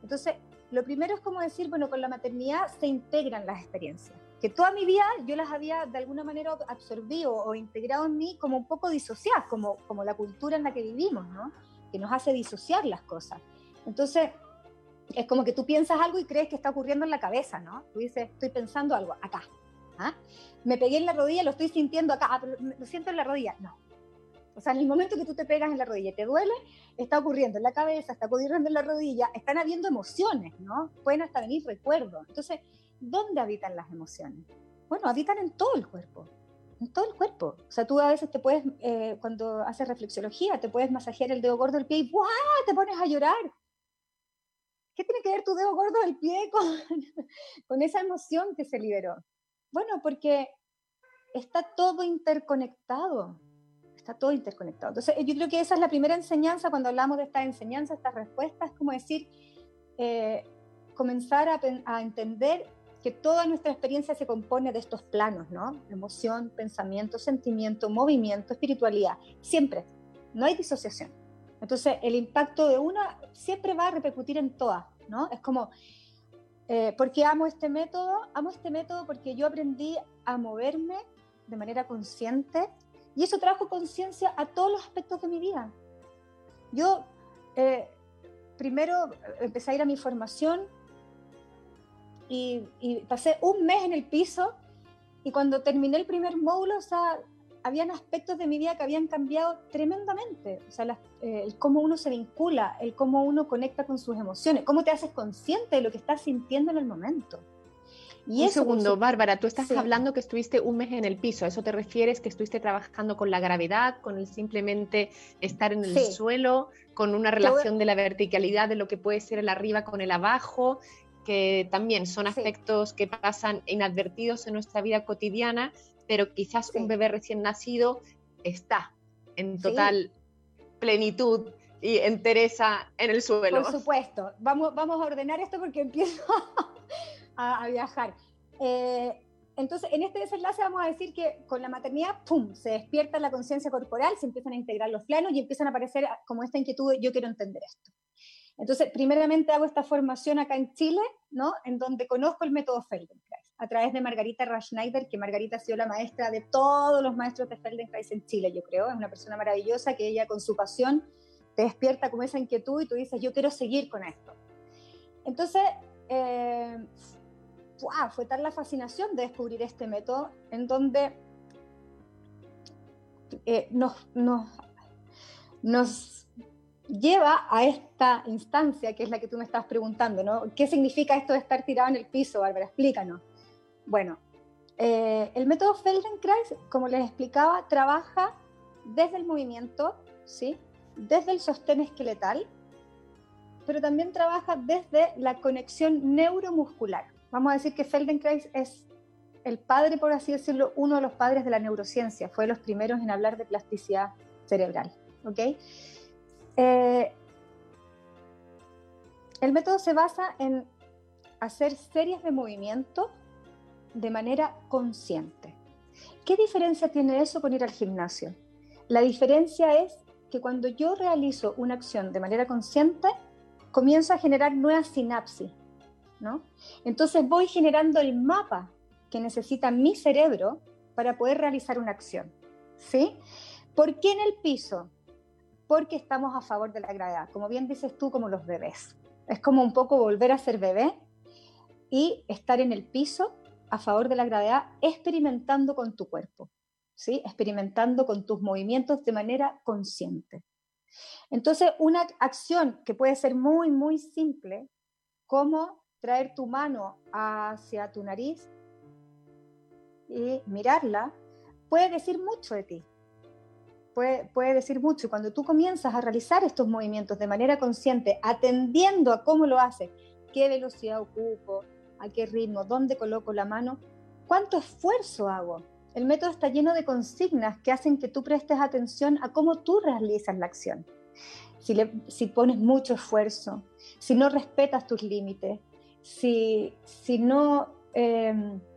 Entonces, lo primero es como decir, bueno, con la maternidad se integran las experiencias, que toda mi vida yo las había de alguna manera absorbido o integrado en mí como un poco disociadas, como, como la cultura en la que vivimos, ¿no? que nos hace disociar las cosas. Entonces, es como que tú piensas algo y crees que está ocurriendo en la cabeza, ¿no? Tú dices, estoy pensando algo acá, ¿Ah? Me pegué en la rodilla, lo estoy sintiendo acá, ah, lo siento en la rodilla. No. O sea, en el momento que tú te pegas en la rodilla y te duele, está ocurriendo en la cabeza, está ocurriendo en la rodilla, están habiendo emociones, ¿no? Pueden hasta venir recuerdos. Entonces, ¿dónde habitan las emociones? Bueno, habitan en todo el cuerpo, en todo el cuerpo. O sea, tú a veces te puedes, eh, cuando haces reflexología, te puedes masajear el dedo gordo del pie y ¡buah! te pones a llorar. ¿Qué tiene que ver tu dedo gordo del pie con, con esa emoción que se liberó? Bueno, porque está todo interconectado. Está todo interconectado. Entonces, yo creo que esa es la primera enseñanza cuando hablamos de esta enseñanza, estas respuestas, es como decir, eh, comenzar a, a, entender que toda nuestra experiencia se compone de estos planos, ¿no? Emoción, pensamiento, sentimiento, movimiento, espiritualidad. Siempre. No hay disociación. Entonces, el impacto de una siempre va a repercutir en todas, ¿no? Es como, eh, ¿Por qué amo este método? Amo este método porque yo aprendí a moverme de manera consciente y eso trajo conciencia a todos los aspectos de mi vida. Yo eh, primero empecé a ir a mi formación y, y, pasé un mes en el piso y cuando terminé el primer módulo, o sea, habían aspectos de mi vida que habían cambiado tremendamente. O sea, eh, el cómo uno se vincula, el cómo uno conecta con sus emociones, cómo te haces consciente de lo que estás sintiendo en el momento. Y un segundo, Bárbara, tú estás hablando que estuviste un mes en el piso. ¿A eso te refieres que estuviste trabajando con la gravedad, con el simplemente estar en el suelo, con una relación de la verticalidad de lo que puede ser el arriba con el abajo, que también son aspectos que pasan inadvertidos en nuestra vida cotidiana pero quizás un bebé recién nacido está en total plenitud y entereza en el suelo. Por supuesto. Vamos, vamos a ordenar esto porque empiezo a, viajar. Eh, entonces, en este desenlace vamos a decir que con la maternidad, ¡pum!, se despierta la conciencia corporal, se empiezan a integrar los planos y empiezan a aparecer como esta inquietud, yo quiero entender esto. Entonces, primeramente hago esta formación acá en Chile, ¿no? En donde conozco el método Feldenkrais, a través de Margarita Raschneider, que Margarita ha sido la maestra de todos los maestros de Feldenkrais en Chile, yo creo. Es una persona maravillosa que ella con su pasión te despierta como esa inquietud y tú dices, yo quiero seguir con esto. Entonces, eh, fue tal la fascinación de descubrir este método en donde eh, nos, nos, nos lleva a esta instancia, que es la que tú me estás preguntando, ¿no? ¿Qué significa esto de estar tirado en el piso, Bárbara? Explícanos. Bueno, eh, el método Feldenkrais, como les explicaba, trabaja desde el movimiento, ¿sí? desde el sostén esqueletal, pero también trabaja desde la conexión neuromuscular. Vamos a decir que Feldenkrais es el padre, por así decirlo, uno de los padres de la neurociencia, fue de los primeros en hablar de plasticidad cerebral. ¿ok? Eh, El método se basa en hacer series de movimiento de manera consciente. ¿Qué diferencia tiene eso con ir al gimnasio? La diferencia es que cuando yo realizo una acción de manera consciente, comienzo a generar nuevas sinapsis, ¿no? Entonces voy generando el mapa que necesita mi cerebro para poder realizar una acción, ¿sí? ¿Por qué en el piso? Porque estamos a favor de la gravedad, como bien dices tú, como los bebés. Es como un poco volver a ser bebé y estar en el piso a favor de la gravedad, experimentando con tu cuerpo, ¿sí? experimentando con tus movimientos de manera consciente. Entonces, una acción que puede ser muy, muy simple, como traer tu mano hacia tu nariz y mirarla, puede decir mucho de ti. Puede, puede, decir mucho. Y cuando tú comienzas a realizar estos movimientos de manera consciente, atendiendo a cómo lo haces, qué velocidad ocupo, a qué ritmo, dónde coloco la mano, cuánto esfuerzo hago. El método está lleno de consignas que hacen que tú prestes atención a cómo tú realizas la acción. Si, le, si pones mucho esfuerzo, si no respetas tus límites, si, si no eh,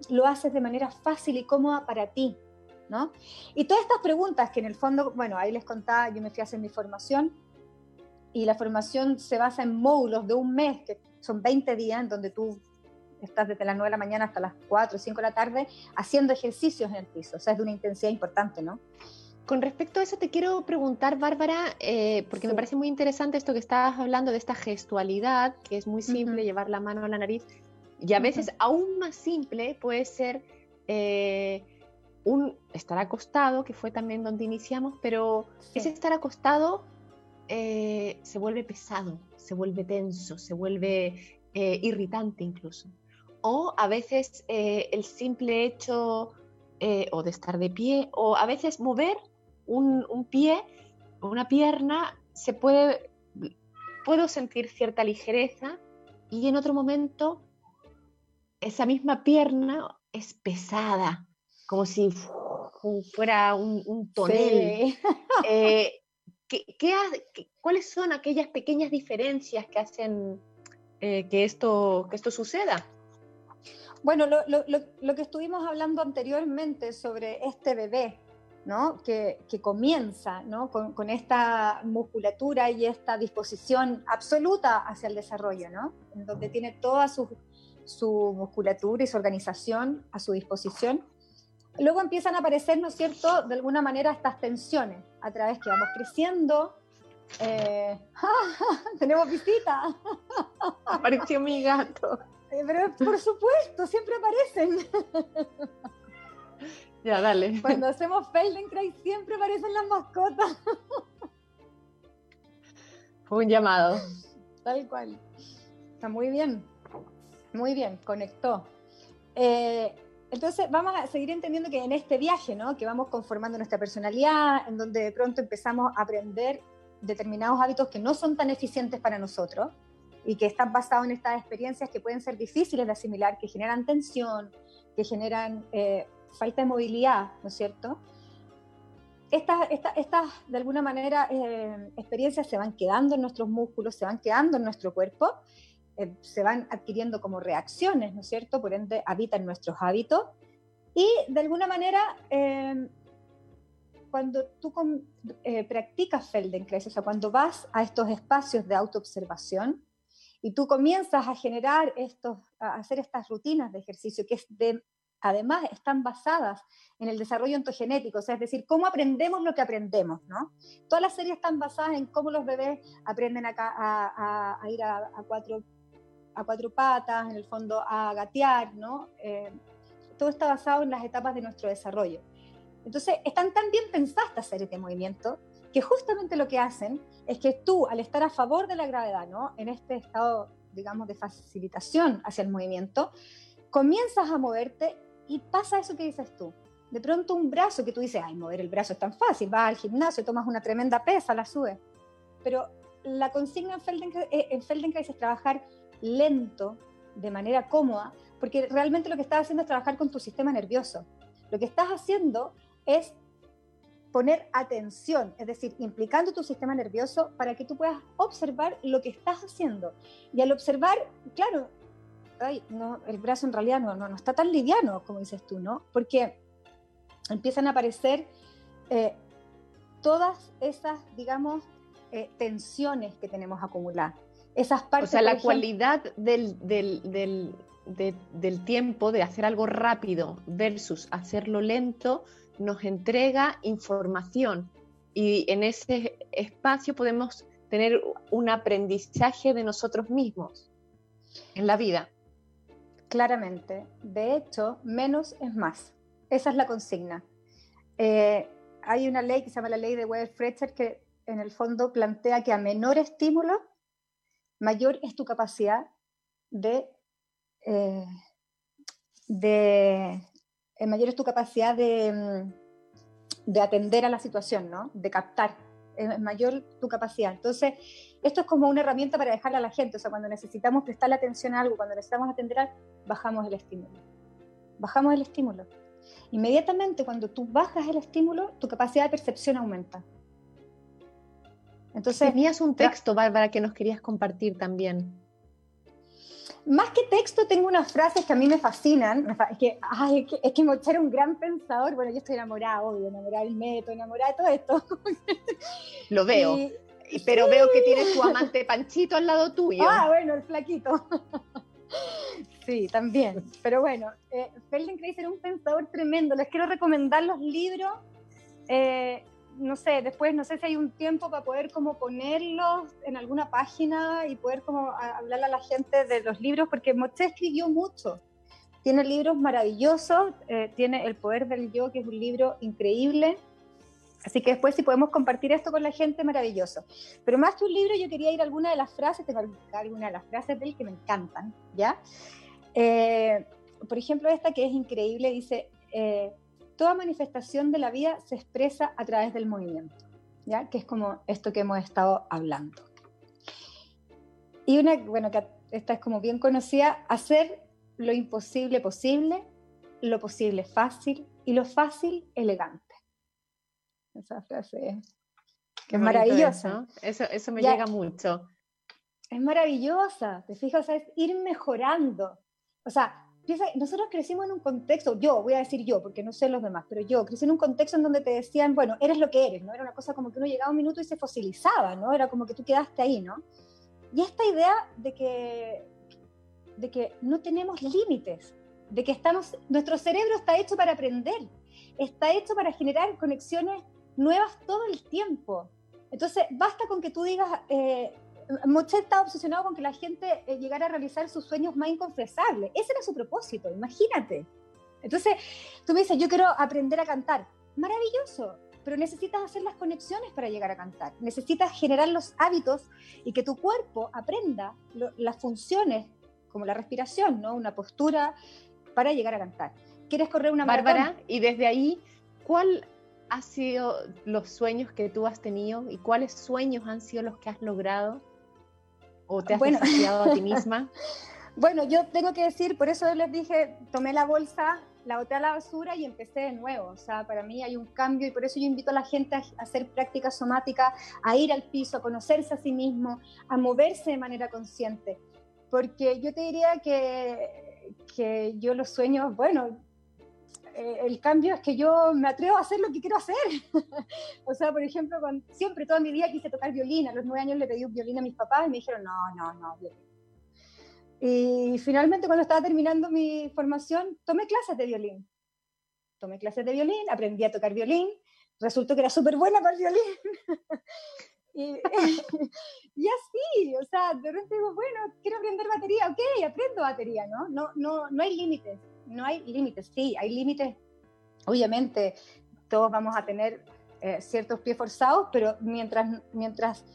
lo haces de manera fácil y cómoda para ti, ¿no? Y todas estas preguntas que en el fondo, bueno, ahí les contaba, yo me fui a hacer mi formación y la formación se basa en módulos de un mes, que son 20 días, en donde tú estás desde las 9 de la mañana hasta las 4 o 5 de la tarde haciendo ejercicios en el piso, o sea, es de una intensidad importante, ¿no? Con respecto a eso te quiero preguntar, Bárbara, eh, porque me parece muy interesante esto que estabas hablando de esta gestualidad, que es muy simple, llevar la mano a la nariz, y a veces aún más simple puede ser eh, un estar acostado, que fue también donde iniciamos, pero ese estar acostado eh, se vuelve pesado, se vuelve tenso, se vuelve irritante incluso. O a veces eh, el simple hecho eh, o de estar de pie o a veces mover un, un pie o una pierna se puede puedo sentir cierta ligereza y en otro momento esa misma pierna es pesada como si fuera un, tonel eh, cuáles son aquellas pequeñas diferencias que hacen que, esto, que esto suceda? Bueno, lo, que estuvimos hablando anteriormente sobre este bebé, ¿no? que, comienza ¿no? con, esta musculatura y esta disposición absoluta hacia el desarrollo, ¿no? en donde tiene toda su, su musculatura y su organización a su disposición. Luego empiezan a aparecer, ¿no es cierto?, de alguna manera estas tensiones a través que vamos creciendo. Eh, ¡Tenemos visita! Apareció mi gato. Eh, pero por supuesto, siempre aparecen. Ya, dale. Cuando hacemos Feldenkrais siempre aparecen las mascotas. Fue un llamado. Tal cual. Está muy bien. Muy bien, conectó. Eh, entonces vamos a seguir entendiendo que en este viaje, ¿no? Que vamos conformando nuestra personalidad, en donde de pronto empezamos a aprender determinados hábitos que no son tan eficientes para nosotros, y que están basados en estas experiencias que pueden ser difíciles de asimilar, que generan tensión, que generan eh, falta de movilidad, ¿no es cierto? Estas, estas, de alguna manera, eh, experiencias se van quedando en nuestros músculos, se van quedando en nuestro cuerpo, eh, se van adquiriendo como reacciones, ¿no es cierto? Por ende, habitan nuestros hábitos. Y de alguna manera, cuando tú practicas Feldenkrais, o sea, cuando vas a estos espacios de autoobservación, y tú comienzas a generar estos, a hacer estas rutinas de ejercicio que de, además están basadas en el desarrollo ontogenético, o sea, es decir, cómo aprendemos lo que aprendemos, ¿no? Todas las series están basadas en cómo los bebés aprenden a, a, a ir a, cuatro, a cuatro patas, en el fondo a gatear, ¿no? Eh, todo está basado en las etapas de nuestro desarrollo. Entonces, están tan bien pensadas estas series de movimiento que justamente lo que hacen es que tú, al estar a favor de la gravedad, ¿no? en este estado, digamos, de facilitación hacia el movimiento, comienzas a moverte y pasa eso que dices tú. De pronto un brazo que tú dices, ay, mover el brazo es tan fácil, vas al gimnasio, tomas una tremenda pesa, la subes. Pero la consigna en Feldenkrais, eh, en Feldenkrais es trabajar lento, de manera cómoda, porque realmente lo que estás haciendo es trabajar con tu sistema nervioso. Lo que estás haciendo es poner atención, es decir, implicando tu sistema nervioso para que tú puedas observar lo que estás haciendo. Y al observar, claro, el brazo en realidad no, no, no está tan liviano, como dices tú, ¿no? Porque empiezan a aparecer eh, todas esas, digamos, eh, tensiones que tenemos acumuladas. Esas partes, o sea, la cualidad del, del, del, del tiempo de hacer algo rápido versus hacerlo lento nos entrega información y en ese espacio podemos tener un aprendizaje de nosotros mismos en la vida. Claramente. De hecho, menos es más. Esa es la consigna. Eh, hay una ley que se llama la ley de Weber-Fletcher que en el fondo plantea que a menor estímulo, mayor es tu capacidad de, eh, de eh, mayor es tu capacidad de, mm, de atender a la situación, ¿no? De captar, es mayor tu capacidad. Entonces, esto es como una herramienta para dejarle a la gente, o sea, cuando necesitamos prestarle atención a algo, cuando necesitamos atender a bajamos el estímulo. Bajamos el estímulo. Inmediatamente cuando tú bajas el estímulo, tu capacidad de percepción aumenta. Entonces, tenías un texto, Bárbara, que nos querías compartir también más que texto, tengo unas frases que a mí me fascinan. Es que, ay, es que, es que era un gran pensador. Bueno, yo estoy enamorada, obvio, enamorada del método, enamorada de todo esto. Lo veo. pero veo que tienes tu amante Panchito al lado tuyo. Ah, bueno, el flaquito. sí, también. Pero bueno, eh, Feldenkrais era un pensador tremendo. Les quiero recomendar los libros. Eh, no sé, después no sé si hay un tiempo para poder como ponerlos en alguna página y poder como hablarle a la gente de los libros, porque Moche escribió mucho. Tiene libros maravillosos, eh, tiene El Poder del Yo, que es un libro increíble. Así que después si podemos compartir esto con la gente, maravilloso. Pero más que un libro, yo quería ir a alguna de las frases, tengo alguna de las frases de él que me encantan, ¿ya? Eh, por ejemplo, esta que es increíble, dice, eh, toda manifestación de la vida se expresa a través del movimiento, ¿ya? que es como esto que hemos estado hablando. Y una, bueno, que esta es como bien conocida, hacer lo imposible posible, lo posible fácil y lo fácil elegante. Esa frase que es maravillosa. Eso, eso, me llega mucho. Es maravillosa, te fijas, es ir mejorando. O sea, nosotros crecimos en un contexto, yo voy a decir yo, porque no sé los demás, pero yo crecí en un contexto en donde te decían, bueno, eres lo que eres, ¿no? Era una cosa como que uno llegaba un minuto y se fosilizaba, ¿no? Era como que tú quedaste ahí, ¿no? Y esta idea de que, de que no tenemos límites, de que estamos, nuestro cerebro está hecho para aprender, está hecho para generar conexiones nuevas todo el tiempo. Entonces, basta con que tú digas, eh, Mochet estaba obsesionado con que la gente eh, llegara a realizar sus sueños más inconfesables. Ese era su propósito, imagínate. Entonces, tú me dices, yo quiero aprender a cantar. Maravilloso, pero necesitas hacer las conexiones para llegar a cantar. Necesitas generar los hábitos y que tu cuerpo aprenda las funciones, como la respiración, ¿no? Una postura para llegar a cantar. ¿Quieres correr una Bárbara, y desde ahí, ¿cuál ha sido los sueños que tú has tenido y cuáles sueños han sido los que has logrado ¿O te has bueno. a ti misma? bueno, yo tengo que decir, por eso les dije, tomé la bolsa, la boté a la basura y empecé de nuevo. O sea, para mí hay un cambio y por eso yo invito a la gente a hacer práctica somática, a ir al piso, a conocerse a sí mismo, a moverse de manera consciente. Porque yo te diría que, que yo los sueños, bueno, eh, el cambio es que yo me atrevo a hacer lo que quiero hacer. o sea, por ejemplo, siempre, toda mi vida quise tocar violín. A los nueve años le pedí un violín a mis papás y me dijeron, no, no, no, violín. Y finalmente, cuando estaba terminando mi formación, tomé clases de violín. Tomé clases de violín, aprendí a tocar violín. Resultó que era súper buena para el violín. y, así, o sea, de repente digo, bueno, quiero aprender batería, ok, aprendo batería, ¿no? No, no, no hay límites no hay límites, sí, hay límites. Obviamente, todos vamos a tener eh, ciertos pies forzados, pero mientras, mientras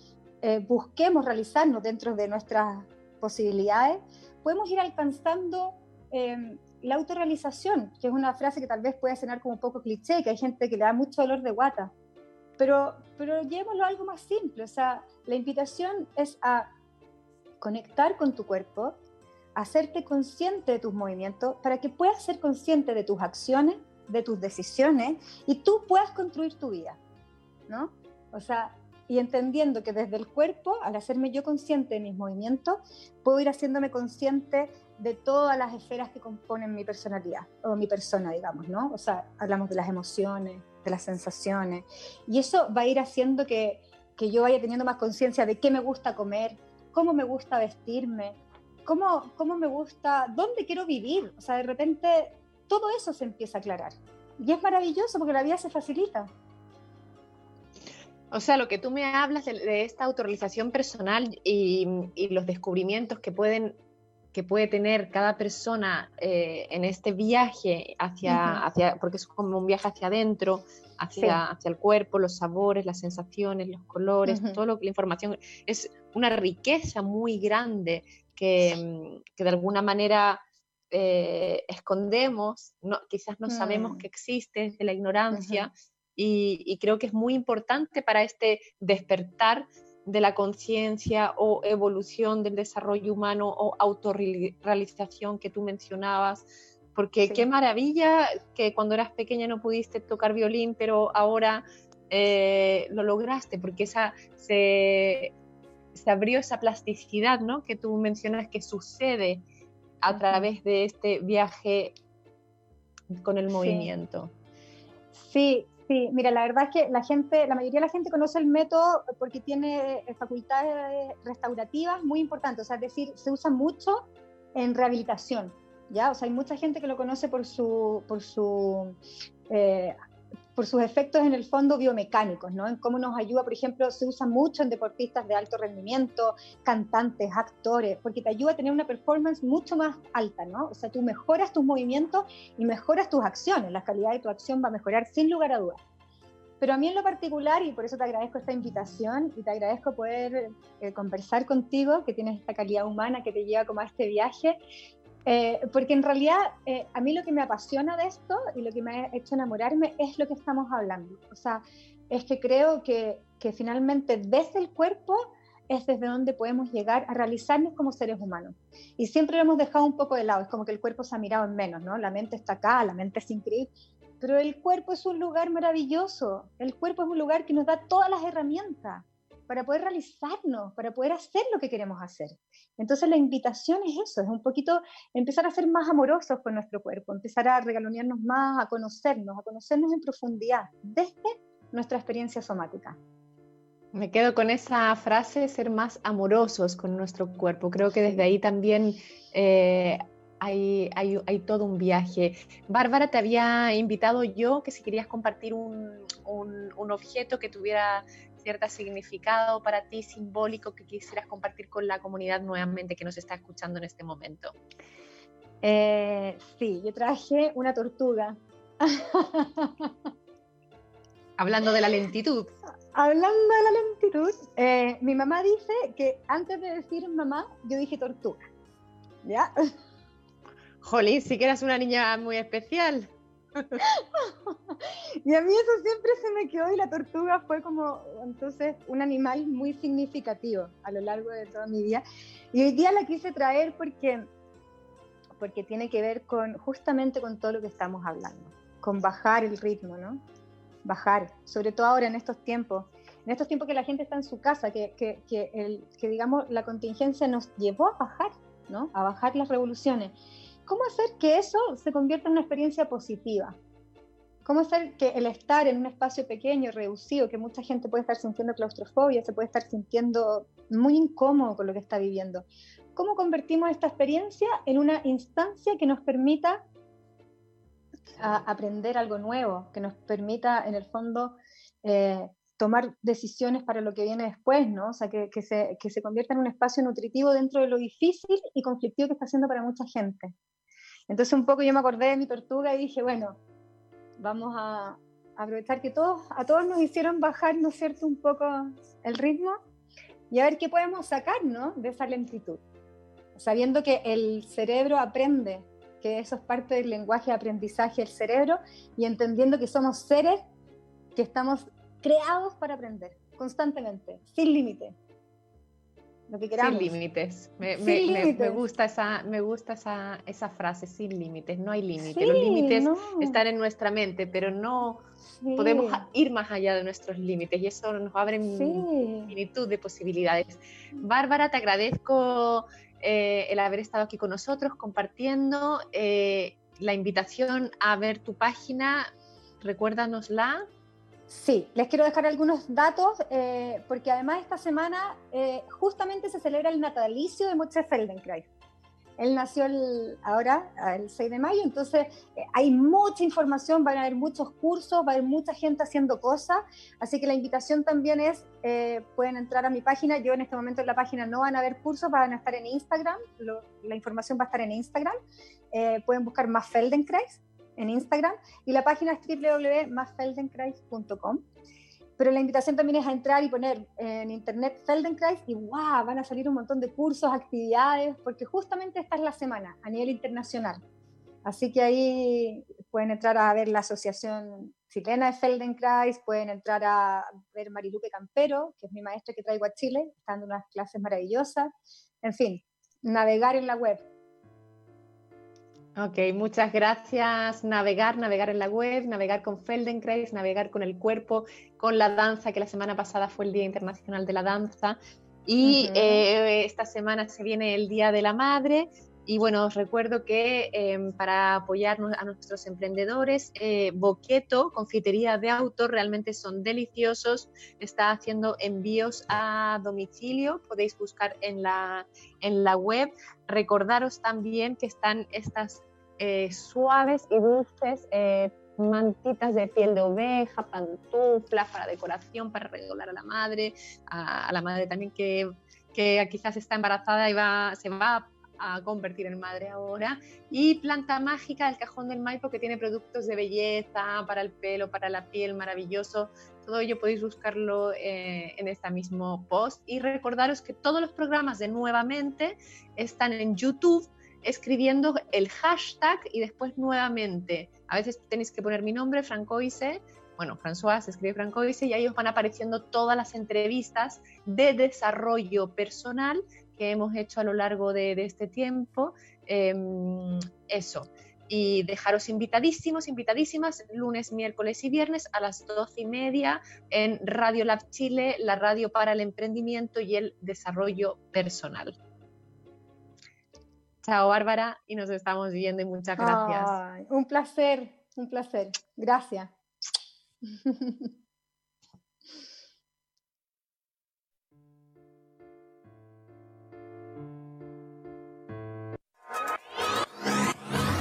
eh, busquemos realizarnos dentro de nuestras posibilidades, podemos ir alcanzando em, la autorrealización, que es una frase que tal vez puede sonar como un poco cliché, que hay gente que le da mucho dolor de guata, pero, pero llevémoslo a algo más simple, o sea, la invitación es a conectar con tu cuerpo, hacerte consciente de tus movimientos para que puedas ser consciente de tus acciones, de tus decisiones y tú puedas construir tu vida. ¿no? O sea, y entendiendo que desde el cuerpo, al hacerme yo consciente de mis movimientos, puedo ir haciéndome consciente de todas las esferas que componen mi personalidad o mi persona, digamos, ¿no? O sea, hablamos de las emociones, de las sensaciones, y eso va a ir haciendo que, que yo vaya teniendo más conciencia de qué me gusta comer, cómo me gusta vestirme, cómo, cómo me gusta, dónde quiero vivir. O sea, de repente todo eso se empieza a aclarar. Y es maravilloso porque la vida se facilita. O sea, lo que tú me hablas de, esta autorrealización personal y, los descubrimientos que pueden que puede tener cada persona eh, en este viaje hacia, hacia, porque es como un viaje hacia adentro, hacia, hacia el cuerpo, los sabores, las sensaciones, los colores, todo lo que la información es una riqueza muy grande que, mm, que de alguna manera eh, escondemos, no, quizás no sabemos mm. que existe de la ignorancia y, creo que es muy importante para este despertar de la conciencia o evolución del desarrollo humano o autorrealización que tú mencionabas, porque qué maravilla que cuando eras pequeña no pudiste tocar violín, pero ahora eh, lo lograste, porque esa se, se, abrió esa plasticidad, ¿no? Que tú mencionas que sucede a través de este viaje con el movimiento. Sí, sí, mira, la verdad es que la gente, la mayoría de la gente conoce el método porque tiene eh, facultades restaurativas muy importantes, o sea, es decir, se usa mucho en rehabilitación, ¿ya? O sea, hay mucha gente que lo conoce por su, por su eh, por sus efectos en el fondo biomecánicos, ¿no? En cómo nos ayuda, por ejemplo, se usa mucho en deportistas de alto rendimiento, cantantes, actores, porque te ayuda a tener una performance mucho más alta, ¿no? O sea, tú mejoras tus movimientos y mejoras tus acciones, la calidad de tu acción va a mejorar sin lugar a dudas. Pero a mí en lo particular, y por eso te agradezco esta invitación y te agradezco poder eh, conversar contigo, que tienes esta calidad humana que te lleva como a este viaje, eh, porque en realidad eh, a mí lo que me apasiona de esto y lo que me ha hecho enamorarme es lo que estamos hablando. O sea, es que creo que, que finalmente desde el cuerpo es desde donde podemos llegar a realizarnos como seres humanos. Y siempre lo hemos dejado un poco de lado, es como que el cuerpo se ha mirado en menos, ¿no? La mente está acá, la mente es increíble, pero el cuerpo es un lugar maravilloso, el cuerpo es un lugar que nos da todas las herramientas para poder realizarnos, para poder hacer lo que queremos hacer. Entonces la invitación es eso, es un poquito empezar a ser más amorosos con nuestro cuerpo, empezar a regalonearnos más, a conocernos, a conocernos en profundidad desde nuestra experiencia somática. Me quedo con esa frase, ser más amorosos con nuestro cuerpo. Creo que desde ahí también eh, hay, todo un viaje. Bárbara, te había invitado yo que si querías compartir un objeto que tuviera cierto significado para ti simbólico que quisieras compartir con la comunidad nuevamente que nos está escuchando en este momento? Eh, sí, yo traje una tortuga. Hablando de la lentitud. Hablando de la lentitud, eh, mi mamá dice que antes de decir mamá, yo dije tortuga. ¿Ya? Jolín, sí que eras una niña muy especial. y a mí eso siempre se me quedó y la tortuga fue como entonces un animal muy significativo a lo largo de toda mi vida. Y hoy día la quise traer porque, porque tiene que ver con justamente con todo lo que estamos hablando, con bajar el ritmo, ¿no? Bajar, sobre todo ahora en estos tiempos, en estos tiempos que la gente está en su casa, que, que, que, el, que digamos la contingencia nos llevó a bajar, ¿no? A bajar las revoluciones. ¿Cómo hacer que eso se convierta en una experiencia positiva? ¿Cómo hacer que el estar en un espacio pequeño, reducido, que mucha gente puede estar sintiendo claustrofobia, se puede estar sintiendo muy incómodo con lo que está viviendo? ¿Cómo convertimos esta experiencia en una instancia que nos permita aprender algo nuevo, que nos permita, en el fondo, eh, tomar decisiones para lo que viene después, ¿no? O sea, que, que, se, que se convierta en un espacio nutritivo dentro de lo difícil y conflictivo que está haciendo para mucha gente. Entonces un poco yo me acordé de mi tortuga y dije, bueno, vamos a aprovechar que todos, a todos nos hicieron bajar, ¿no es cierto?, un poco el ritmo y a ver qué podemos sacar, ¿no?, de esa lentitud. Sabiendo que el cerebro aprende, que eso es parte del lenguaje de aprendizaje del cerebro y entendiendo que somos seres que estamos creados para aprender constantemente, sin límite. Lo que queramos. Sin límites. Me, me, gusta, esa, me gusta esa, esa frase, sin límites. No hay límites. Los límites están en nuestra mente, pero no podemos ir más allá de nuestros límites y eso nos abre infinitud de posibilidades. Bárbara, te agradezco eh, el haber estado aquí con nosotros compartiendo eh, la invitación a ver tu página. Recuérdanosla. Sí, les quiero dejar algunos datos, eh, porque además esta semana eh, justamente se celebra el natalicio de Moshe Feldenkrais. Él nació ahora, el 6 de mayo, entonces eh, hay mucha información, van a haber muchos cursos, va a haber mucha gente haciendo cosas, así que la invitación también es, pueden entrar a mi página, yo en este momento en la página no van a haber cursos, van a estar en Instagram, la información va a estar en Instagram, pueden buscar más Feldenkrais en Instagram y la página es www.masfeldenkrais.com. Pero la invitación también es a entrar y poner en internet Feldenkrais y ¡wow! Van a salir un montón de cursos, actividades, porque justamente esta es la semana a nivel internacional. Así que ahí pueden entrar a ver la Asociación Chilena de Feldenkrais, pueden entrar a ver Marilupe Campero, que es mi maestra que traigo a Chile, dando unas clases maravillosas. En fin, navegar en la web, Ok, muchas gracias. Navegar, navegar en la web, navegar con Feldenkrais, navegar con el cuerpo, con la danza, que la semana pasada fue el Día Internacional de la Danza. Y eh, esta semana se viene el Día de la Madre y bueno, os recuerdo que em, para apoyar a nuestros emprendedores, eh, Boqueto, confitería de autor, realmente son deliciosos. Está haciendo envíos a domicilio, podéis buscar en la, en la web. Recordaros también que están estas eh, suaves y dulces eh, mantitas de piel de oveja, pantuflas para decoración, para regalar a la madre, a, la madre también que, que quizás está embarazada y va, se va a convertir en madre ahora. Y Planta Mágica, el cajón del Maipo, que tiene productos de belleza para el pelo, para la piel, maravilloso. Todo ello podéis buscarlo eh, en este mismo post. Y recordaros que todos los programas de Nuevamente están en YouTube escribiendo el hashtag y después nuevamente. A veces tenéis que poner mi nombre, Francoise, bueno, François escribe Francoise y ahí os van apareciendo todas las entrevistas de desarrollo personal que hemos hecho a lo largo de, este tiempo. Em, eso. Y dejaros invitadísimos, invitadísimas, lunes, miércoles y viernes a las doce y media en Radio Lab Chile, la radio para el emprendimiento y el desarrollo personal. Chao, Bárbara, y nos estamos viendo y muchas gracias. un placer, un placer. Gracias.